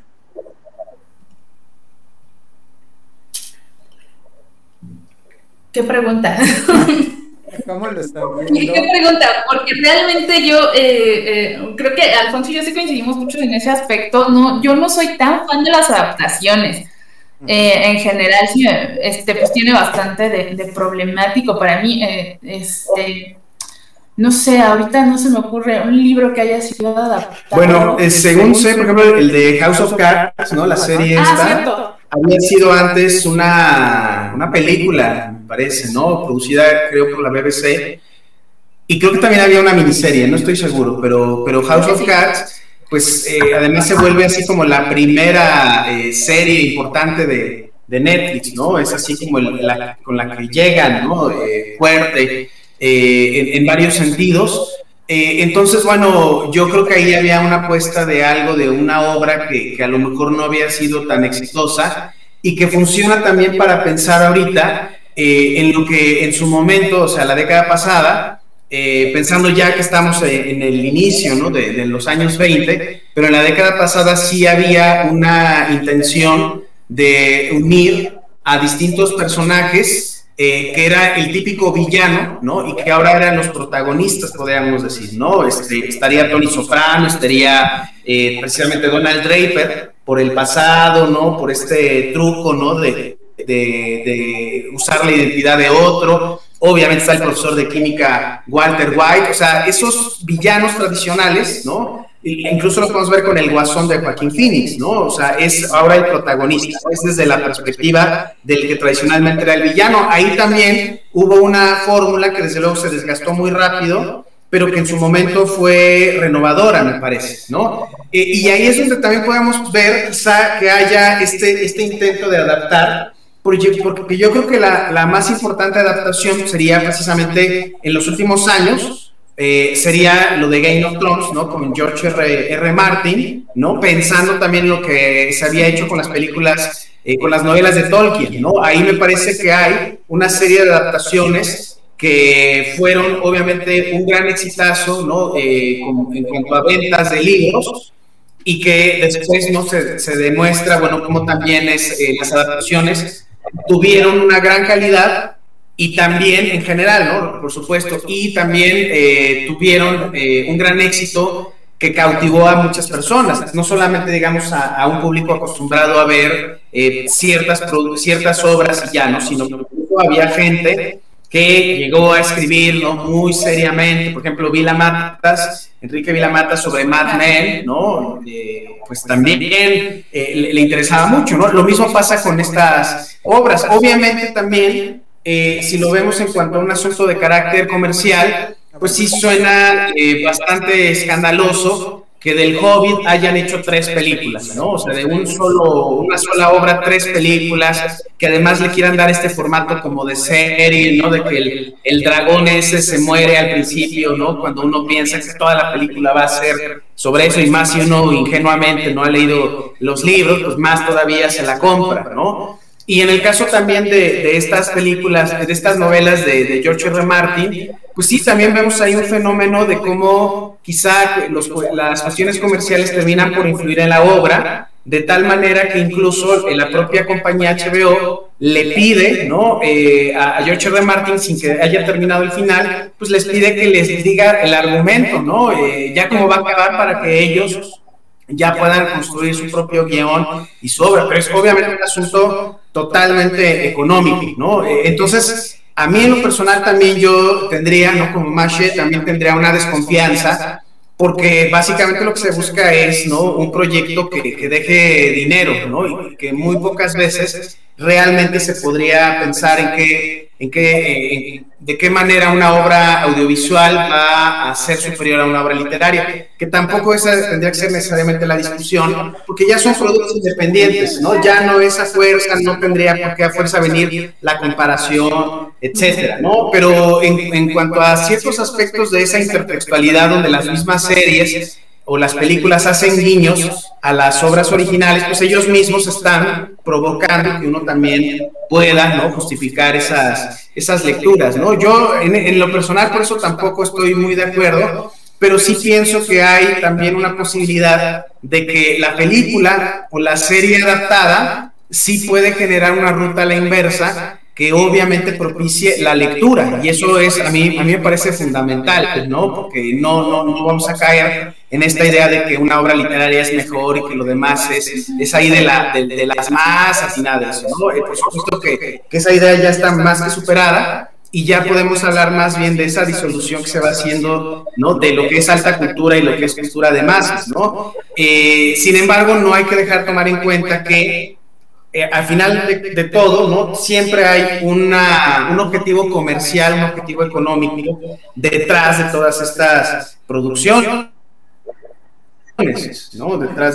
¿Qué pregunta? ¿Cómo lo están viendo? ¿Qué pregunta? Porque realmente yo eh, eh, creo que Alfonso y yo sí coincidimos mucho en ese aspecto. No, yo no soy tan fan de las adaptaciones. Eh, en general, sí, este, pues tiene bastante de, problemático para mí. este, no sé, ahorita no se me ocurre un libro que haya sido adaptado. Bueno, según sé, por ejemplo, el de House of Cards, ¿no? La serie ah, esta había sido antes una, una película parece, ¿no? Producida creo por la BBC. Y creo que también había una miniserie, no estoy seguro, pero, pero House of Cards, pues eh, además se vuelve así como la primera eh, serie importante de, de, Netflix, ¿no? Es así como la, con la que llegan, ¿no? Eh, fuerte en, en, varios sentidos. entonces, bueno, yo creo que ahí había una apuesta de algo, de una obra que, que a lo mejor no había sido tan exitosa y que funciona también para pensar ahorita eh, en lo que en su momento, o sea, la década pasada, eh, pensando ya que estamos en el inicio ¿no? de, los años 20, pero en la década pasada sí había una intención de unir a distintos personajes eh, que era el típico villano, ¿no? Y que ahora eran los protagonistas, podríamos decir, ¿no? Este, estaría Tony Soprano, estaría precisamente Donald Draper por el pasado, ¿no? Por este truco, ¿no? De, de, usar la identidad de otro. Obviamente está el profesor de química Walter White, o sea, esos villanos tradicionales, ¿no? Incluso lo podemos ver con el guasón de Joaquín Phoenix, ¿no? O sea, es ahora el protagonista, es desde la perspectiva del que tradicionalmente era el villano. Ahí también hubo una fórmula que desde luego se desgastó muy rápido, pero que en su momento fue renovadora, me parece, ¿no? Eh, y ahí es donde también podemos ver quizá que haya este, este intento de adaptar porque, yo creo que la, más importante adaptación sería precisamente en los últimos años, eh, sería lo de Game of Thrones, ¿no? Con George R. R. Martin, ¿no? Pensando también lo que se había hecho con las películas, eh, con las novelas de Tolkien, ¿no? Ahí me parece que hay una serie de adaptaciones que fueron obviamente un gran exitazo, ¿no? Eh, en cuanto a ventas de libros, y que después no se, demuestra, bueno, como también es las adaptaciones tuvieron una gran calidad y también en general, ¿no? Por supuesto, y también eh, tuvieron eh, un gran éxito que cautivó a muchas personas, no solamente, digamos, a, un público acostumbrado a ver eh, ciertas, ciertas obras y ya, ¿no? Sino que había gente que llegó a escribir ¿no? muy seriamente, por ejemplo, Matas, Enrique Vilamatas sobre Mad Men, ¿no? pues también le, le, interesaba mucho, ¿no? Lo mismo pasa con estas obras. Obviamente también, eh, si lo vemos en cuanto a un asunto de carácter comercial, pues sí suena eh, bastante escandaloso que del Hobbit hayan hecho tres películas, ¿no? O sea, de un solo, una sola obra, tres películas, que además le quieran dar este formato como de serie, ¿no? De que el, el dragón ese se muere al principio, ¿no? Cuando uno piensa que toda la película va a ser sobre eso y más si uno ingenuamente no ha leído los libros, pues más todavía se la compra, ¿no? Y en el caso también de, estas películas, de estas novelas de, George R. Martin, pues sí, también vemos ahí un fenómeno de cómo quizá las cuestiones comerciales terminan por influir en la obra, de tal manera que incluso la propia compañía HBO le pide ¿no? Eh, a, George R. Martin, sin que haya terminado el final, pues les pide que les diga el argumento, ¿no? Eh, ya cómo va a acabar para que ellos ya puedan construir su propio guion y su obra, pero es obviamente un asunto totalmente económico, ¿no? Entonces, a mí en lo personal también yo tendría, ¿no? Como Mashe, también tendría una desconfianza, porque básicamente lo que se busca es, ¿no? Un proyecto que, que deje dinero, ¿no? Y que muy pocas veces realmente se podría pensar en qué, en qué, de qué manera una obra audiovisual va a ser superior a una obra literaria, que tampoco esa tendría que ser necesariamente la discusión, porque ya son productos independientes, ¿no? Ya no es a fuerza, no tendría por qué a fuerza venir la comparación, etcétera, ¿no? Pero en, en cuanto a ciertos aspectos de esa intertextualidad donde las mismas series o las películas hacen guiños a las obras originales, pues ellos mismos están provocando que uno también pueda ¿no? justificar esas, esas lecturas. ¿no? Yo en, lo personal por eso tampoco estoy muy de acuerdo, pero sí pienso que hay también una posibilidad de que la película o la serie adaptada sí puede generar una ruta a la inversa que obviamente propicie la lectura y eso es a mí a mí me parece fundamental no porque no no no vamos a caer en esta idea de que una obra literaria es mejor y que lo demás es, es ahí de, la, de, las masas y nada de eso ¿no? Eh, por supuesto que, que esa idea ya está más que superada y ya podemos hablar más bien de esa disolución que se va haciendo, ¿no? De lo que es alta cultura y lo que es cultura de masas, ¿no? Eh, sin embargo, no hay que dejar tomar en cuenta que eh, al final de, todo, ¿no? Siempre hay una, un objetivo comercial, un objetivo económico detrás de todas estas producciones.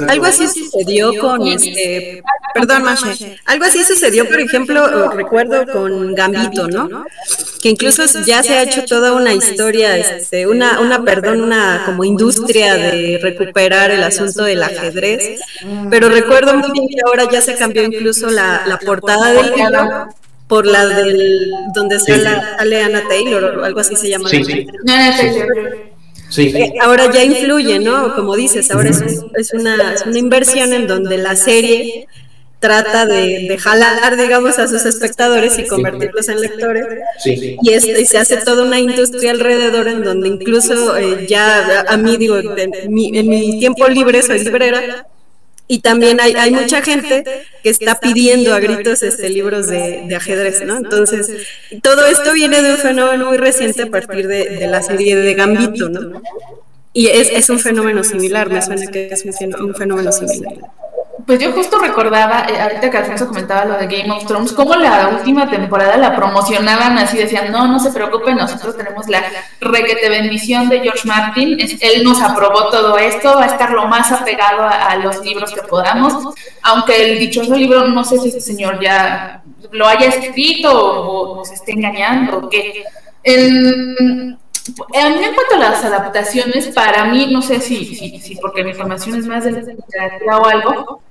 Algo así sucedió con este, perdón, Mashe, algo así sucedió, por ejemplo, recuerdo con Gambito, ¿no? Que incluso ya se ha hecho toda una historia, este, una, una, perdón, una como industria de recuperar el asunto del ajedrez, pero recuerdo muy bien que ahora ya se cambió incluso la, la portada del libro por la del donde sale, Ana Taylor o algo así se llama. Sí, sí. Sí. Eh, ahora ya influye, ¿no? Como dices, ahora es, es, una, es una inversión en donde la serie trata de, jalar, digamos, a sus espectadores y convertirlos en lectores. Y, y se hace toda una industria alrededor en donde incluso eh, ya a mí, digo, en mi, tiempo libre soy librera. Y también hay, hay mucha gente que está pidiendo a gritos este, libros de, ajedrez, ¿no? Entonces, todo esto viene de un fenómeno muy reciente a partir de, de la serie de Gambito, ¿no? Y es, es un fenómeno similar, me suena que es un fenómeno similar. Pues yo justo recordaba, eh, ahorita que Alfonso comentaba lo de Game of Thrones, cómo la última temporada la promocionaban así, decían, no, no se preocupen, nosotros tenemos la requete bendición de George Martin, él nos aprobó todo esto, va a estar lo más apegado a, los libros que podamos, aunque el dichoso libro, no sé si este señor ya lo haya escrito o, nos esté engañando, o qué. A mí en cuanto a las adaptaciones, para mí, no sé si, si, si porque mi formación es más de literatura o algo,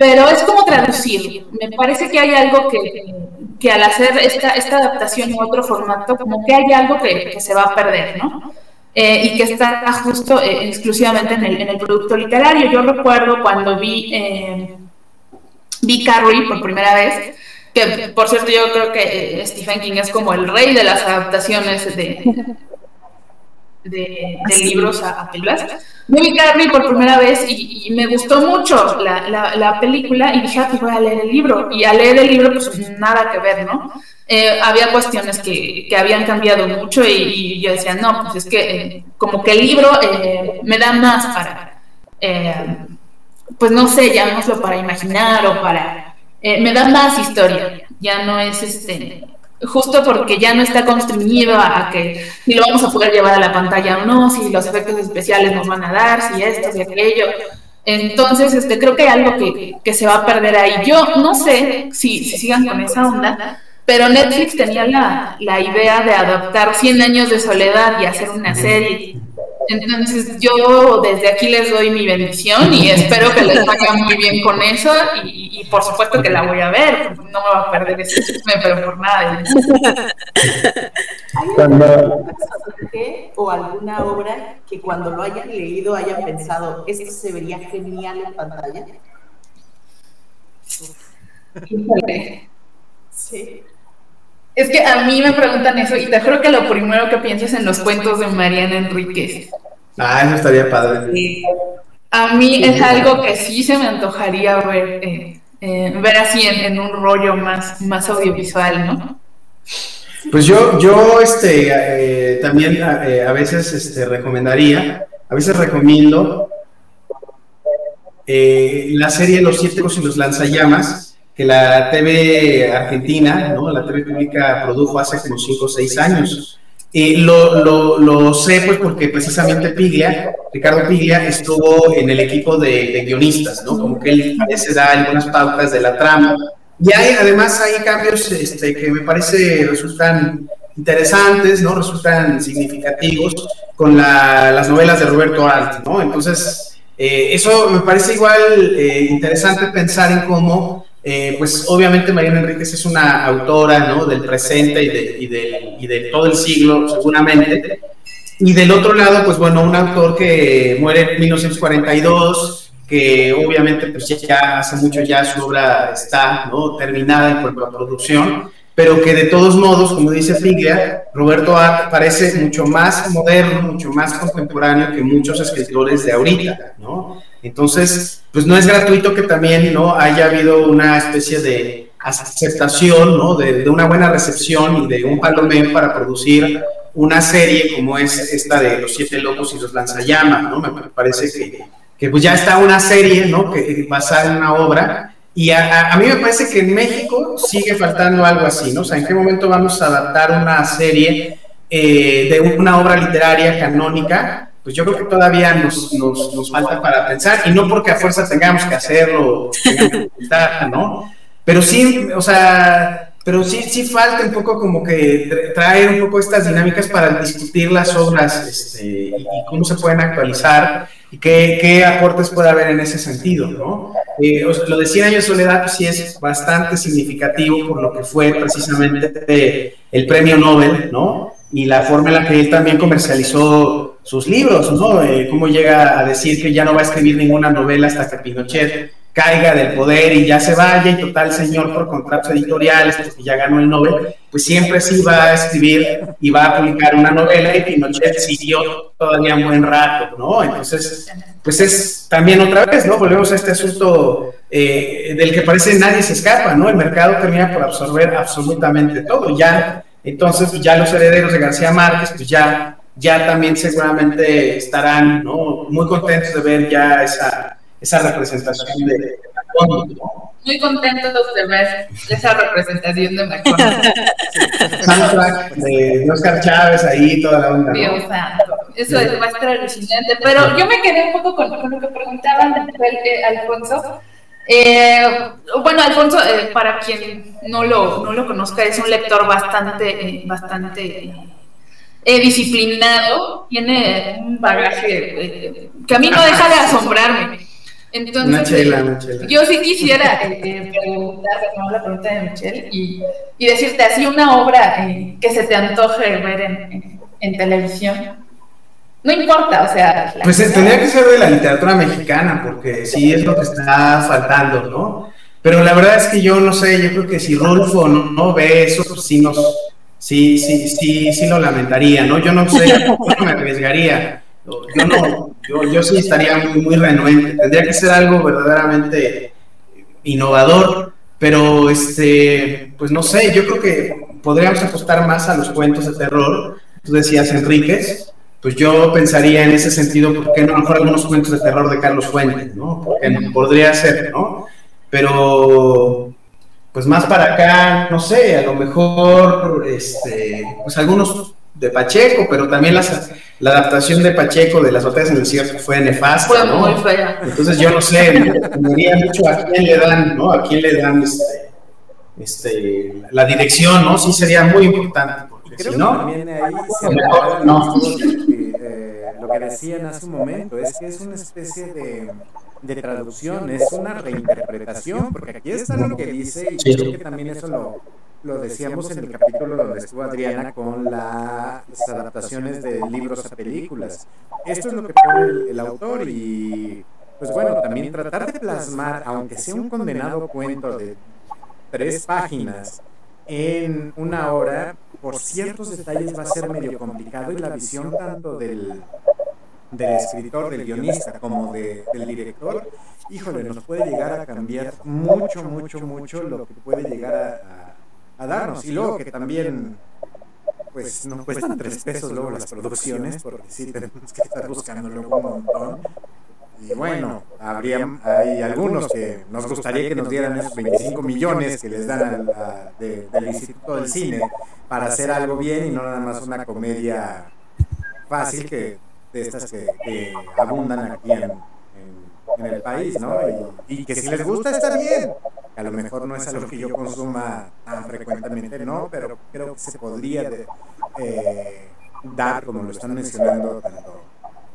pero es como traducir. Me parece que hay algo que, que al hacer esta, esta adaptación en otro formato, como que hay algo que, se va a perder, ¿no? Eh, y que está justo eh, exclusivamente en el, en el, producto literario. Yo recuerdo cuando vi, eh, vi Carrie por primera vez, que por cierto yo creo que Stephen King es como el rey de las adaptaciones de, de, libros a, películas. vi Carrie por primera vez y, me gustó mucho la, la, película y dije, ah, pues voy a leer el libro. Y al leer el libro, pues nada que ver, ¿no? Eh, había cuestiones que, que, habían cambiado mucho y, yo decía, no, pues es que eh, como que el libro eh, me da más para, pues no sé, llamémoslo para imaginar o para, me da más historia, ya no es este justo porque ya no está constreñido a, que si lo vamos a poder llevar a la pantalla o no, si los efectos especiales nos van a dar, si esto, si aquello. Entonces, este, creo que hay algo que, que se va a perder ahí. Yo no sé si, si sigan con esa onda, pero Netflix tenía la, la idea de adaptar 100 años de soledad y hacer una serie entonces yo desde aquí les doy mi bendición y espero que les vaya muy bien con eso y, por supuesto que la voy a ver, no me va a perder ese chisme, pero por nada. ¿Hay algún personaje o alguna obra que cuando lo hayan leído hayan pensado, esto se vería genial en pantalla? Sí. Es que a mí me preguntan eso y te juro que lo primero que pienso es en los cuentos de Mariana Enríquez. Ah, eso estaría padre. A mí es algo que sí se me antojaría ver, eh, eh, ver así en, un rollo más, más audiovisual, ¿no? Pues yo, yo este, eh, también a veces este, recomendaría, a veces recomiendo la serie Los Siete y los Lanzallamas, que la TV argentina, ¿no? la TV pública produjo hace como 5 o 6 años. Y lo, lo, lo, sé pues porque precisamente Piglia, Ricardo Piglia, estuvo en el equipo de, guionistas, ¿no? Como que él a veces da algunas pautas de la trama. Y hay, además hay cambios este, que me parece resultan interesantes, ¿no? Resultan significativos con la, las novelas de Roberto Alt, ¿no? Entonces, eh, eso me parece igual eh, interesante pensar en cómo eh, pues obviamente Mariana Enríquez es una autora ¿no? del presente y de, y, de, y de, todo el siglo, seguramente, Y del otro lado, pues bueno, un autor que muere en 1942, que obviamente pues ya hace mucho ya su obra está ¿no? terminada en cuanto a producción, pero que de todos modos, como dice Figlia, Roberto Art parece mucho más moderno, mucho más contemporáneo que muchos escritores de ahorita, ¿no? Entonces, pues no es gratuito que también no haya habido una especie de aceptación, ¿no? De, una buena recepción y de un palomén para producir una serie como es esta de Los Siete Locos y los Lanzallamas, ¿no? Me parece que, que pues ya está una serie, ¿no? Que basada en una obra y a, mí me parece que en México sigue faltando algo así, ¿no? O sea, ¿en qué momento vamos a adaptar una serie eh, de una obra literaria canónica? Pues yo creo que todavía nos, nos, nos, falta para pensar, y no porque a fuerza tengamos que hacerlo, ¿no? Pero sí, o sea, pero sí, sí falta un poco como que traer un poco estas dinámicas para discutir las obras este, y cómo se pueden actualizar qué, qué, aportes puede haber en ese sentido, ¿no? Eh, lo de 100 años de soledad pues, sí es bastante significativo por lo que fue precisamente el premio Nobel, ¿no? Y la forma en la que él también comercializó sus libros, ¿no? Eh, cómo llega a decir que ya no va a escribir ninguna novela hasta que Pinochet caiga del poder y ya se vaya y total señor por contratos editoriales porque ya ganó el Nobel, pues siempre sí va a escribir y va a publicar una novela y Pinochet siguió todavía un buen rato, ¿no? Entonces, pues es también otra vez, ¿no? Volvemos a este asunto eh, del que parece nadie se escapa, ¿no? El mercado termina por absorber absolutamente todo, ya, entonces ya los herederos de García Márquez, pues ya, ya también seguramente estarán, ¿no? Muy contentos de ver ya esa esa representación de, Muy contentos de ver esa representación de McConaughey. Soundtrack de Oscar Chávez ahí, toda la onda. Dios santo. Eso es, va a estar alucinante. Pero yo me quedé un poco con, lo que preguntaban eh, Alfonso. Eh, bueno, Alfonso, eh, para quien no lo, no lo conozca, es un lector bastante, bastante disciplinado, tiene un bagaje que a mí no deja de asombrarme. Entonces, yo sí quisiera eh, eh preguntar, la pregunta de Michelle y, y decirte así una obra eh, que se te antoje ver en, en, televisión. No importa, o sea. Pues tendría que ser de la literatura mexicana, porque sí es lo que está faltando, ¿no? Pero la verdad es que yo no sé, yo creo que si Rolfo no, ve eso, pues sí nos, sí, sí, sí, sí lo lamentaría, ¿no? Yo no sé, yo no me arriesgaría. Yo no, yo, sí estaría muy, muy renuente. Tendría que ser algo verdaderamente innovador, pero este, pues no sé, yo creo que podríamos apostar más a los cuentos de terror. Tú decías Enríquez, pues yo pensaría en ese sentido, ¿por qué no mejor algunos cuentos de terror de Carlos Fuentes, ¿no? Porque podría ser, ¿no? Pero pues más para acá, no sé, a lo mejor, este, pues algunos de Pacheco, pero también las, la adaptación de Pacheco de las batallas en el desierto fue nefasta. Fue muy fea. Entonces yo no sé, me diría mucho a quién le dan, ¿no? A quién le dan este, este, la dirección, ¿no? Sí sería muy importante. Porque Creo si no, que también ahí se mejor, no. Eh, lo que decían hace un momento, es que es una especie de, de traducción, es una reinterpretación, porque aquí está lo que dice y creo que también eso lo lo decíamos en el capítulo donde estuvo Adriana con las adaptaciones de libros a películas. Esto es lo que pone el, autor y, pues bueno, también tratar de plasmar, aunque sea un condenado cuento de tres páginas en una hora, por ciertos detalles va a ser medio complicado y la visión tanto del, del escritor, del guionista, como de, del director, híjole, nos puede llegar a cambiar mucho, mucho, mucho lo que puede llegar a a darnos. Y luego que también, pues no cuestan tres pesos luego las producciones, porque sí tenemos que estar buscando luego un montón. Y bueno, habría, hay algunos que nos gustaría que nos dieran esos 25 millones que les dan del Instituto del Cine para hacer algo bien y no nada más una comedia fácil que de estas que, abundan aquí en, en, el país, ¿no? Y, que si les gusta está bien, a lo mejor no es algo que yo consuma tan frecuentemente, no, pero creo que se podría eh, dar, como lo están mencionando tanto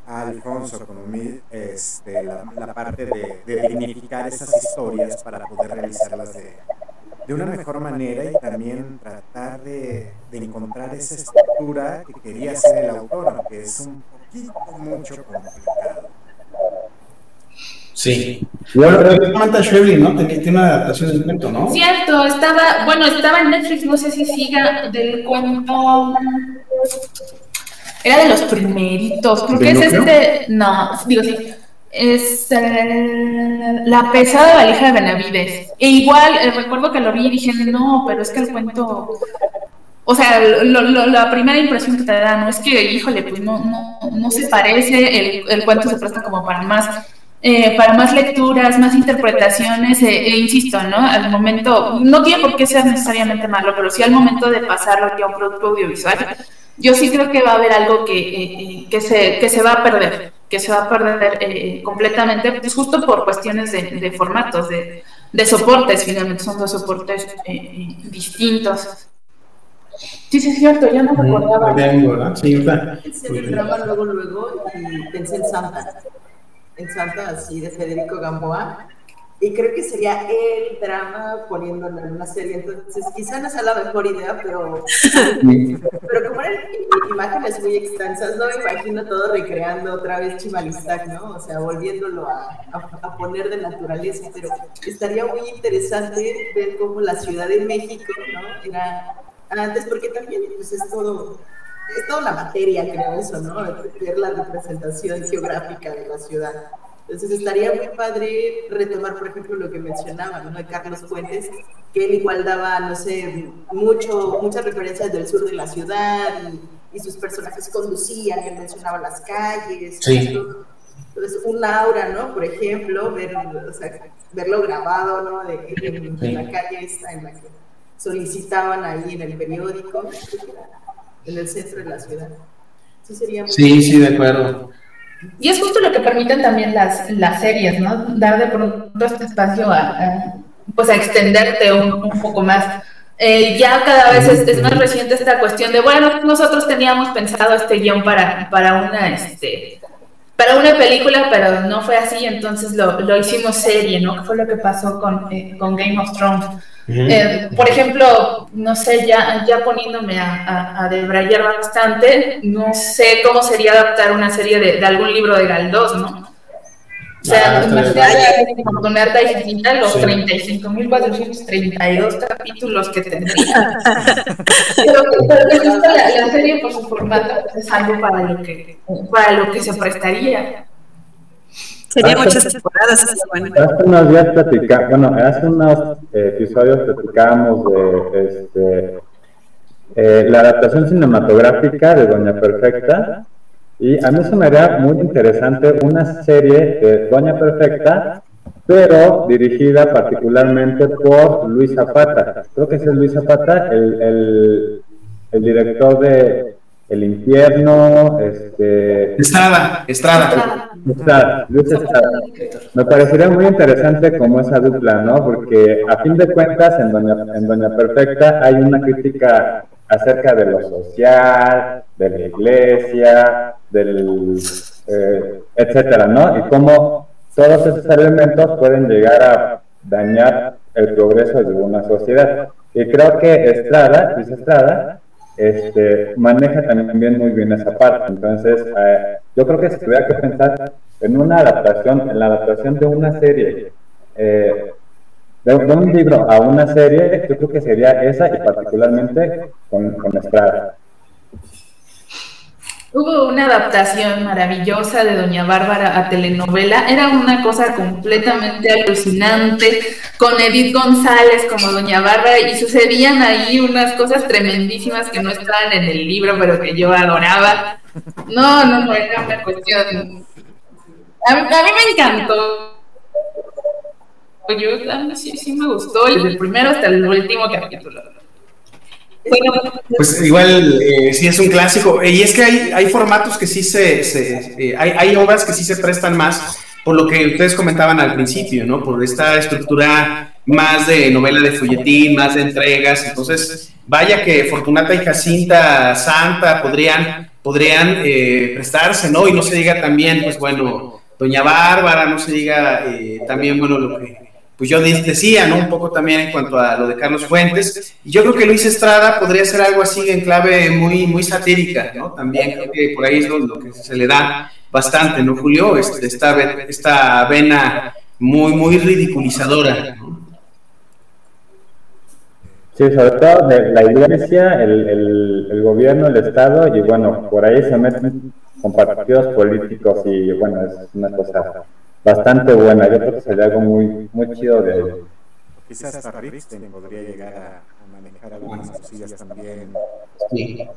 Alfonso como mí, este, la, parte de, dignificar esas historias para poder realizarlas de, de una mejor manera y también tratar de, encontrar esa estructura que quería hacer el autor, aunque es un poquito mucho complicado. Sí. Bueno, pero Samantha Shirley, ¿no? Tiene una adaptación del cuento, ¿no? Cierto, estaba, bueno, estaba en Netflix, no sé si siga del cuento. Era de los primeritos, creo que es este. No, digo sí es eh, La pesada valija de Benavides. E igual, eh, recuerdo que lo vi y dije, no, pero es que el cuento... O sea, la primera impresión que te da, no es que, híjole, pues no, no, no se parece, el, el, cuento se presta como para más, eh, para más lecturas, más interpretaciones, e insisto, ¿no? Al momento, no tiene por qué ser necesariamente malo, pero sí al momento de pasarlo aquí a un producto audiovisual, yo sí creo que va a haber algo que, que, se, que se va a perder que se va a perder eh, completamente, pues justo por cuestiones de, formatos, de, soportes, finalmente son dos soportes eh, eh, distintos. Sí, sí, es cierto, ya no me acordaba. ¿verdad? Sí, Pensé en el drama luego, luego y pensé en Santa, en Santa, así, de Federico Gamboa, y creo que sería el drama poniéndolo en una serie. Entonces, quizá no sea la mejor idea, pero, pero como eran imágenes muy extensas, no me imagino todo recreando otra vez Chimalistac, ¿no? O sea, volviéndolo a, a, poner de naturaleza, pero estaría muy interesante ver cómo la Ciudad de México, ¿no? Era antes, porque también pues, es todo es toda la materia, creo eso, ¿no? Ver la representación geográfica de la ciudad. Entonces estaría muy padre retomar, por ejemplo, lo que mencionaba, ¿no? De Carlos Fuentes, que él igual daba, no sé, mucho, muchas referencias del sur de la ciudad y, sus personajes conducían, él mencionaba las calles. Sí. Entonces, un aura, ¿no? Por ejemplo, ver, o sea, verlo grabado, ¿no? De, en, la calle esta en la que solicitaban ahí en el periódico, en el centro de la ciudad. Sí, sería muy sí, sí, de acuerdo. Y es justo lo que permiten también las, las series, ¿no? Dar de pronto este espacio a, pues a extenderte un, poco más. Eh, ya cada vez es, más reciente esta cuestión de, bueno, nosotros teníamos pensado este guion para, para una, este, para una película, pero no fue así, entonces lo, lo hicimos serie, ¿no? Que fue lo que pasó con, eh, con Game of Thrones. Eh, por ejemplo, no sé, ya, ya poniéndome a, a, debrayar bastante, no sé cómo sería adaptar una serie de, algún libro de Galdós, ¿no? O sea, ah, imagínate Arta y los 35.432 capítulos que tendría. pero, pero la, la, serie por su formato es algo para lo que, para lo que se prestaría. Sería muchas temporadas. Hace unos días platicamos, bueno, hace unos episodios platicábamos de este, eh, la adaptación cinematográfica de Doña Perfecta. Y a mí se me haría muy interesante una serie de Doña Perfecta, pero dirigida particularmente por Luis Zapata. Creo que ese es Luis Zapata, el, el, el director de el infierno, este... Estrada, Estrada. Estrada, Luis Estrada. Me parecería muy interesante como esa dupla, ¿no? Porque a fin de cuentas en Doña, en Doña Perfecta hay una crítica acerca de lo social, de la iglesia, del... Eh, etcétera, ¿no? Y cómo todos esos elementos pueden llegar a dañar el progreso de una sociedad. Y creo que Estrada, Luis Estrada, este, maneja también muy bien esa parte. Entonces, eh, yo creo que si tuviera que pensar en una adaptación, en la adaptación de una serie, eh, de, un libro a una serie, yo creo que sería esa y particularmente con, con Estrada. Hubo una adaptación maravillosa de Doña Bárbara a telenovela. Era una cosa completamente alucinante, con Edith González como Doña Bárbara, y sucedían ahí unas cosas tremendísimas que no estaban en el libro, pero que yo adoraba. No, no, no, era una cuestión. A, mí me encantó. Yo, sí, sí me gustó, desde el primero hasta el último capítulo. Pues igual eh, sí es un clásico. Y es que hay, hay formatos que sí se, eh, hay, hay, obras que sí se prestan más, por lo que ustedes comentaban al principio, ¿no? Por esta estructura más de novela de folletín, más de entregas. Entonces, vaya que Fortunata y Jacinta Santa podrían, podrían eh, prestarse, ¿no? Y no se diga también, pues bueno, Doña Bárbara, no se diga también, bueno, lo que pues yo decía, ¿no? Un poco también en cuanto a lo de Carlos Fuentes. Y yo creo que Luis Estrada podría ser algo así en clave muy, muy satírica, ¿no? También creo que por ahí es lo, que se le da bastante, ¿no, Julio? Este, esta, esta vena muy, muy ridiculizadora, ¿no? Sí, sobre todo de la iglesia, el, el, el, gobierno, el Estado, y bueno, por ahí se meten con partidos políticos y bueno, es una cosa bastante buena. Yo creo que sería algo muy, muy chido de Quizás hasta Ripstein podría llegar a, manejar algunas cosillas también. Sí.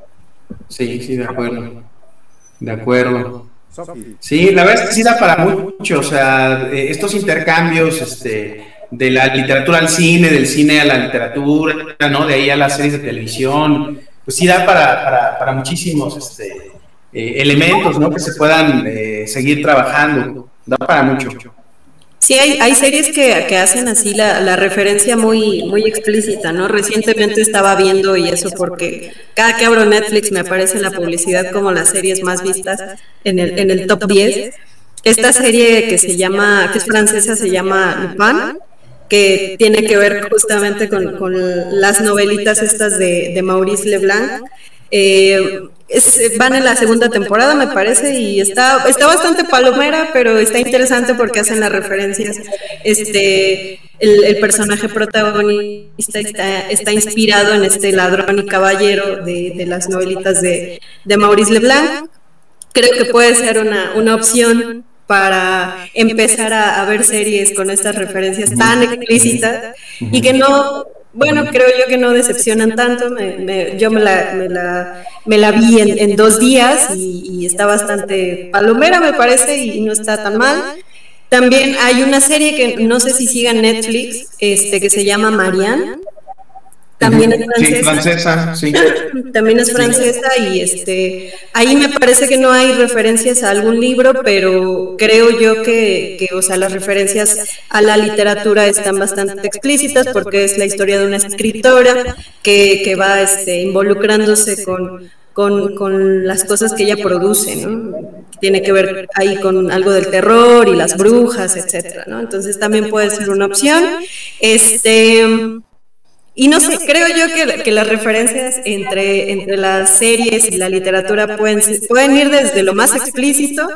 sí, sí, de acuerdo. De acuerdo. Sí, la verdad es que sí da para mucho, o sea, eh, estos intercambios, este, de la literatura al cine, del cine a la literatura, ¿no? De ahí a las series de televisión, pues sí da para, para, para muchísimos este, eh, elementos, ¿no? Que se puedan eh, seguir trabajando, da para mucho. Sí, hay, hay series que, que hacen así la, la, referencia muy, muy explícita, ¿no? Recientemente estaba viendo y eso porque cada que abro Netflix me aparece la publicidad como las series más vistas en el, en el top 10. Esta serie que se llama, que es francesa, se llama Lupin, que tiene que ver justamente con, con las novelitas estas de, de Maurice Leblanc. Eh, van en la segunda temporada, me parece, y está, está bastante palomera, pero está interesante porque hacen las referencias. Este, el, personaje protagonista está, está, inspirado en este ladrón y caballero de, de las novelitas de, de, Maurice Leblanc. Creo que puede ser una, una opción para empezar a, ver series con estas referencias tan explícitas y que no, bueno, creo yo que no decepcionan tanto. yo me la, me la, me la vi en, dos días y, está bastante palomera, me parece, y no está tan mal. También hay una serie que no sé si siga en Netflix, este, que se llama Marianne también es francesa. Sí, También es francesa y este ahí me parece que no hay referencias a algún libro, pero creo yo que, que o sea, las referencias a la literatura están bastante explícitas porque es la historia de una escritora que, que va este, involucrándose con, con, con, las cosas que ella produce, ¿no? Tiene que ver ahí con algo del terror y las brujas, etcétera, ¿no? Entonces también puede ser una opción. Este y no sé, creo yo que, que, las referencias entre, entre las series y la literatura pueden, pueden ir desde lo más explícito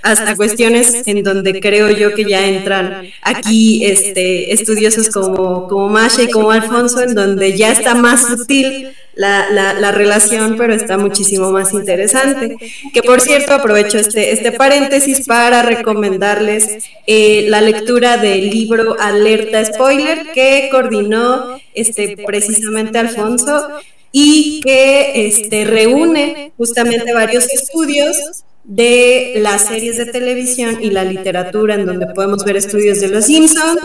hasta cuestiones en donde creo yo que ya entran aquí este, estudiosos como, como Masha y como Alfonso, en donde ya está más sutil la, la, relación, pero está muchísimo más interesante. Que por cierto, aprovecho este, este paréntesis para recomendarles eh, la lectura del libro Alerta Spoiler que coordinó este, precisamente Alfonso y que este, reúne justamente varios estudios de las series de televisión y la literatura, en donde podemos ver estudios de Los Simpsons,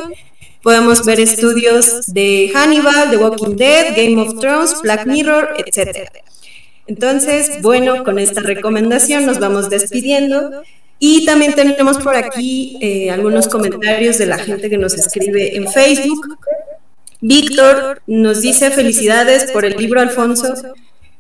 Podemos ver estudios de Hannibal, The Walking Dead, Game of Thrones, Black Mirror, etc. Entonces, bueno, con esta recomendación nos vamos despidiendo. Y también tenemos por aquí eh, algunos comentarios de la gente que nos escribe en Facebook. Víctor nos dice felicidades por el libro Alfonso.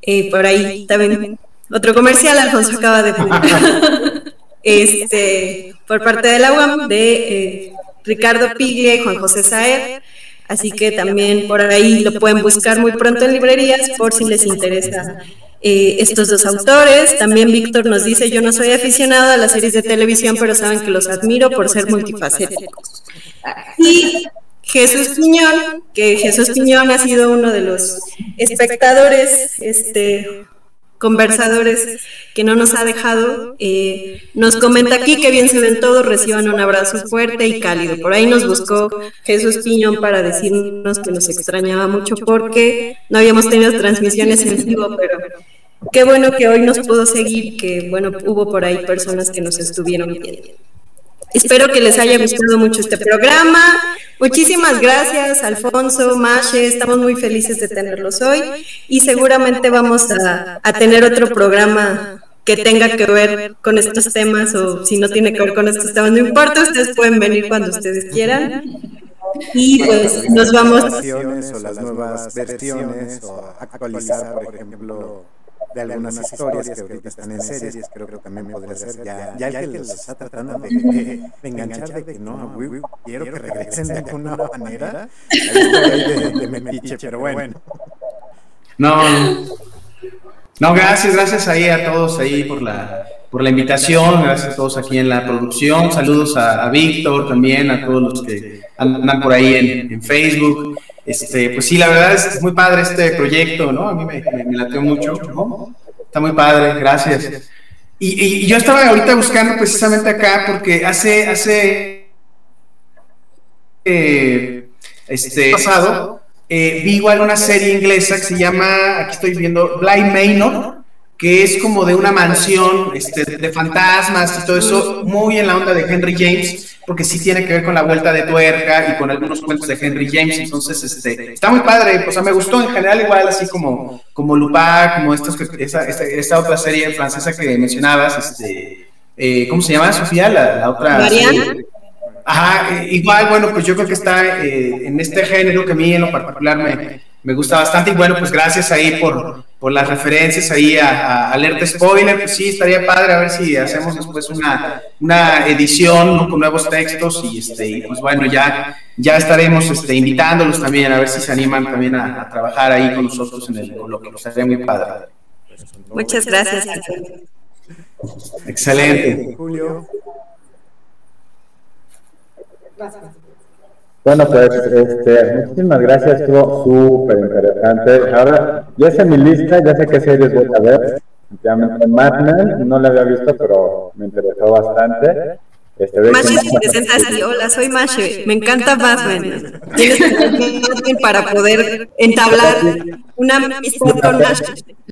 Eh, por ahí también otro comercial Alfonso acaba de publicar. este, por parte de la UAM de eh, Ricardo Piglia y Juan José Saer. Así que también por ahí lo pueden buscar muy pronto en librerías por si les interesa eh, estos dos autores. También Víctor nos dice, yo no soy aficionado a las series de televisión, pero saben que los admiro por ser multifacéticos. Y Jesús Piñón, que Jesús Piñón ha sido uno de los espectadores este, conversadores que no nos ha dejado. Eh, nos comenta aquí que bien se ven todos, reciban un abrazo fuerte y cálido. Por ahí nos buscó Jesús Piñón para decirnos que nos extrañaba mucho porque no habíamos tenido transmisiones en vivo, pero qué bueno que hoy nos pudo seguir, que bueno, hubo por ahí personas que nos estuvieron viendo. Espero que les haya gustado mucho este programa. Muchísimas gracias, Alfonso, Mashe. Estamos muy felices de tenerlos hoy y seguramente vamos a, tener otro programa que tenga que ver con estos temas o si no tiene que ver con estos temas, no importa, ustedes pueden venir cuando ustedes quieran. Y pues nos vamos. O las nuevas versiones o actualizar, por ejemplo de algunas historias que ahorita están en series, creo que también podría ser ya, ya el que los está tratando de, de, enganchar de que no, quiero que regresen de alguna manera, de, de metiche, pero bueno. No, no, gracias, gracias ahí a todos ahí por la por la invitación, gracias a todos aquí en la producción, saludos a, a Víctor también, a todos los que andan por ahí en, en Facebook. Este, pues sí, la verdad es muy padre este proyecto, ¿no? A mí me, me, lateó mucho, ¿no? Está muy padre, gracias. Y, y, yo estaba ahorita buscando precisamente acá porque hace, hace, eh, este, pasado, eh, vi igual una serie inglesa que se llama, aquí estoy viendo, Blind Manor, que es como de una mansión este, de fantasmas y todo eso, muy en la onda de Henry James, porque sí tiene que ver con la vuelta de tuerca y con algunos cuentos de Henry James, entonces este, está muy padre, o sea, me gustó en general igual, así como, como Lupin, como estos, esa, esta, esta, otra serie francesa que mencionabas, este, eh, ¿cómo se llama, Sofía? La, la otra... Mariana. Ajá, igual, bueno, pues yo creo que está eh, en este género que a mí en lo particular me, me gusta bastante y bueno, pues gracias ahí por, por las referencias ahí a, a, Alerta Spoiler, pues sí, estaría padre a ver si hacemos después una, una edición ¿no? con nuevos textos y este, y pues bueno, ya, ya estaremos este, invitándolos también a ver si se animan también a, a trabajar ahí con nosotros en el coloquio, estaría muy padre. Muchas gracias. Excelente. Julio. Bueno, pues este, muchísimas gracias, estuvo súper interesante. Ahora, ya sé mi lista, ya sé qué series voy a ver. Ya me Mad Men, no la había visto, pero me interesó bastante. Este, Mashe se presenta así, hola, soy Mashe, me encanta Mad Men. Tienes para poder entablar una amistad con Mashe.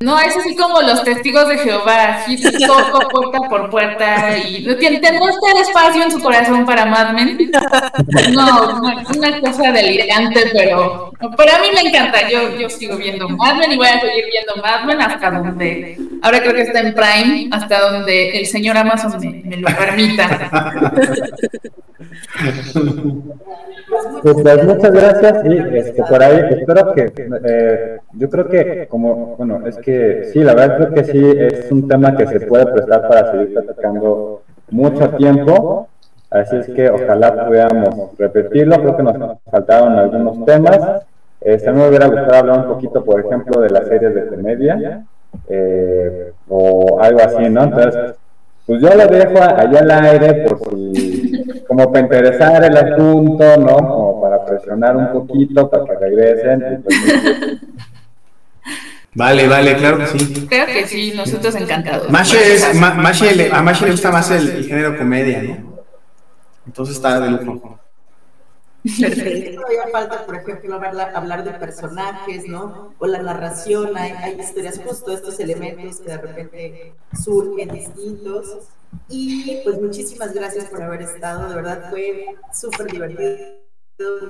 No, es así como los testigos de Jehová, así toco puerta por puerta y tendrá usted espacio en su corazón para Mad Men. No, una cosa delirante, pero, pero a mí me encanta. Yo, yo sigo viendo Mad Men y voy a seguir viendo Mad Men hasta donde, ahora creo que está en Prime, hasta donde el señor Amazon me, me lo permita. Pues, pues, muchas gracias y este, por ahí espero que eh, yo creo que como bueno es que sí la verdad creo que sí es un tema que se puede prestar para seguir platicando mucho tiempo así es que ojalá pudiéramos repetirlo creo que nos faltaron algunos temas este, a mí me hubiera gustado hablar un poquito por ejemplo de las series de comedia eh, o algo así no entonces pues yo lo dejo allá al aire por si, como para interesar el asunto, ¿no? Como para presionar un poquito para que regresen. Pues, vale, vale, claro que sí. Creo que sí, nosotros encantados. Mashe es, Ma, Mashe le, a Mashe le gusta más el, el, género comedia, ¿no? Entonces está de lujo. Todavía falta, por ejemplo, hablar, hablar, de personajes, ¿no? O la narración, hay, hay, historias, justo estos elementos que de repente surgen distintos. Y pues muchísimas gracias por haber estado, de verdad fue súper divertido,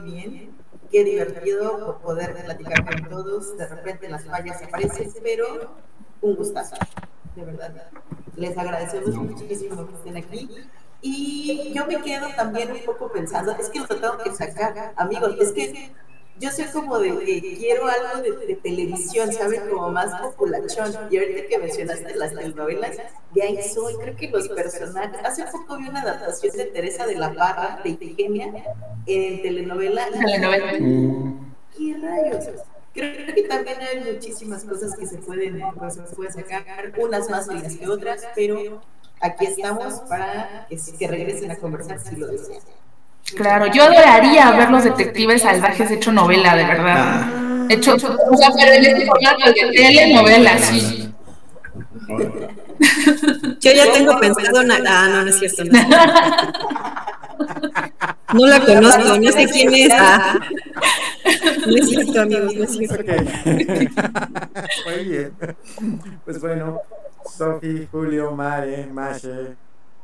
muy bien. Qué divertido poder platicar con todos, de repente las fallas aparecen, pero un gustazo, de verdad. Les agradecemos muchísimo que estén aquí. Y yo me quedo también un poco pensando, es que lo tengo que sacar, amigos, es que yo soy como de que quiero algo de, de televisión, ¿saben? Como más populachón. Y ahorita que mencionaste las telenovelas, de ahí soy, creo que los personajes. Hace poco vi una adaptación de Teresa de la Parra, de Ifigenia, en telenovela. telenovela. ¿Qué rayos? Creo que también hay muchísimas cosas que se pueden, pues, se pueden sacar, unas más bellas que otras, pero aquí estamos para que, que regresen a conversar si lo desean. Claro, yo adoraría ver los detectives salvajes hecho novela, de verdad. Ah. Hecho, o sea, pero en este formato de telenovela, sí. Yo ya tengo pensado una... Ah, no, no es cierto. No, no la conozco, no sé quién es. Ah. No es cierto, amigos, no es cierto. Okay. Muy bien. Pues bueno, Sofi, Julio, Mare, Mashe,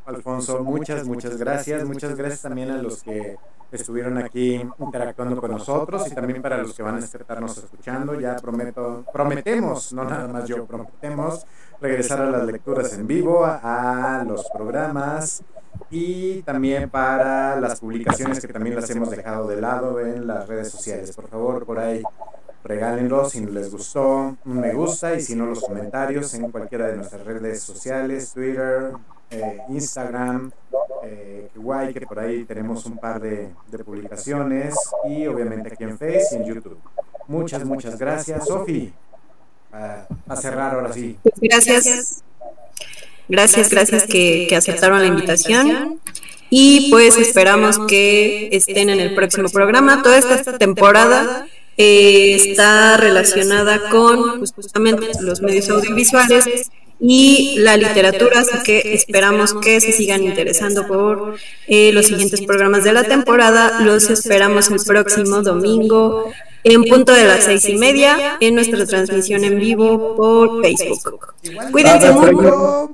Alfonso, muchas, muchas gracias. Muchas gracias también a los que estuvieron aquí interactuando con nosotros y también para los que van a estarnos escuchando. Ya prometo, prometemos, no nada más yo, prometemos regresar a las lecturas en vivo, a, los programas y también para las publicaciones que también las hemos dejado de lado en las redes sociales. Por favor, por ahí regálenlo si les gustó, un me gusta y si no los comentarios en cualquiera de nuestras redes sociales, Twitter, eh, Instagram, eh, guay que por ahí tenemos un par de, publicaciones y obviamente aquí en Face y en YouTube. Muchas, muchas gracias, Sofi. A, cerrar ahora sí. Gracias. Gracias, gracias que, que aceptaron la invitación. Y pues esperamos que estén en el próximo programa. Toda esta temporada eh, está relacionada con pues, justamente los medios audiovisuales y la literatura, así que esperamos que se sigan interesando por eh, los siguientes programas de la temporada. Los esperamos el próximo domingo en punto de las seis y media en nuestra transmisión en vivo por Facebook. Cuídense mucho.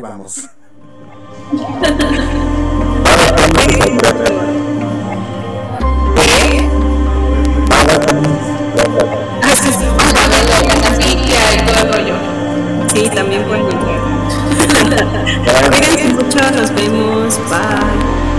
Vamos. Sí, también pueden entrar. Cuídense mucho, nos vemos. Bye.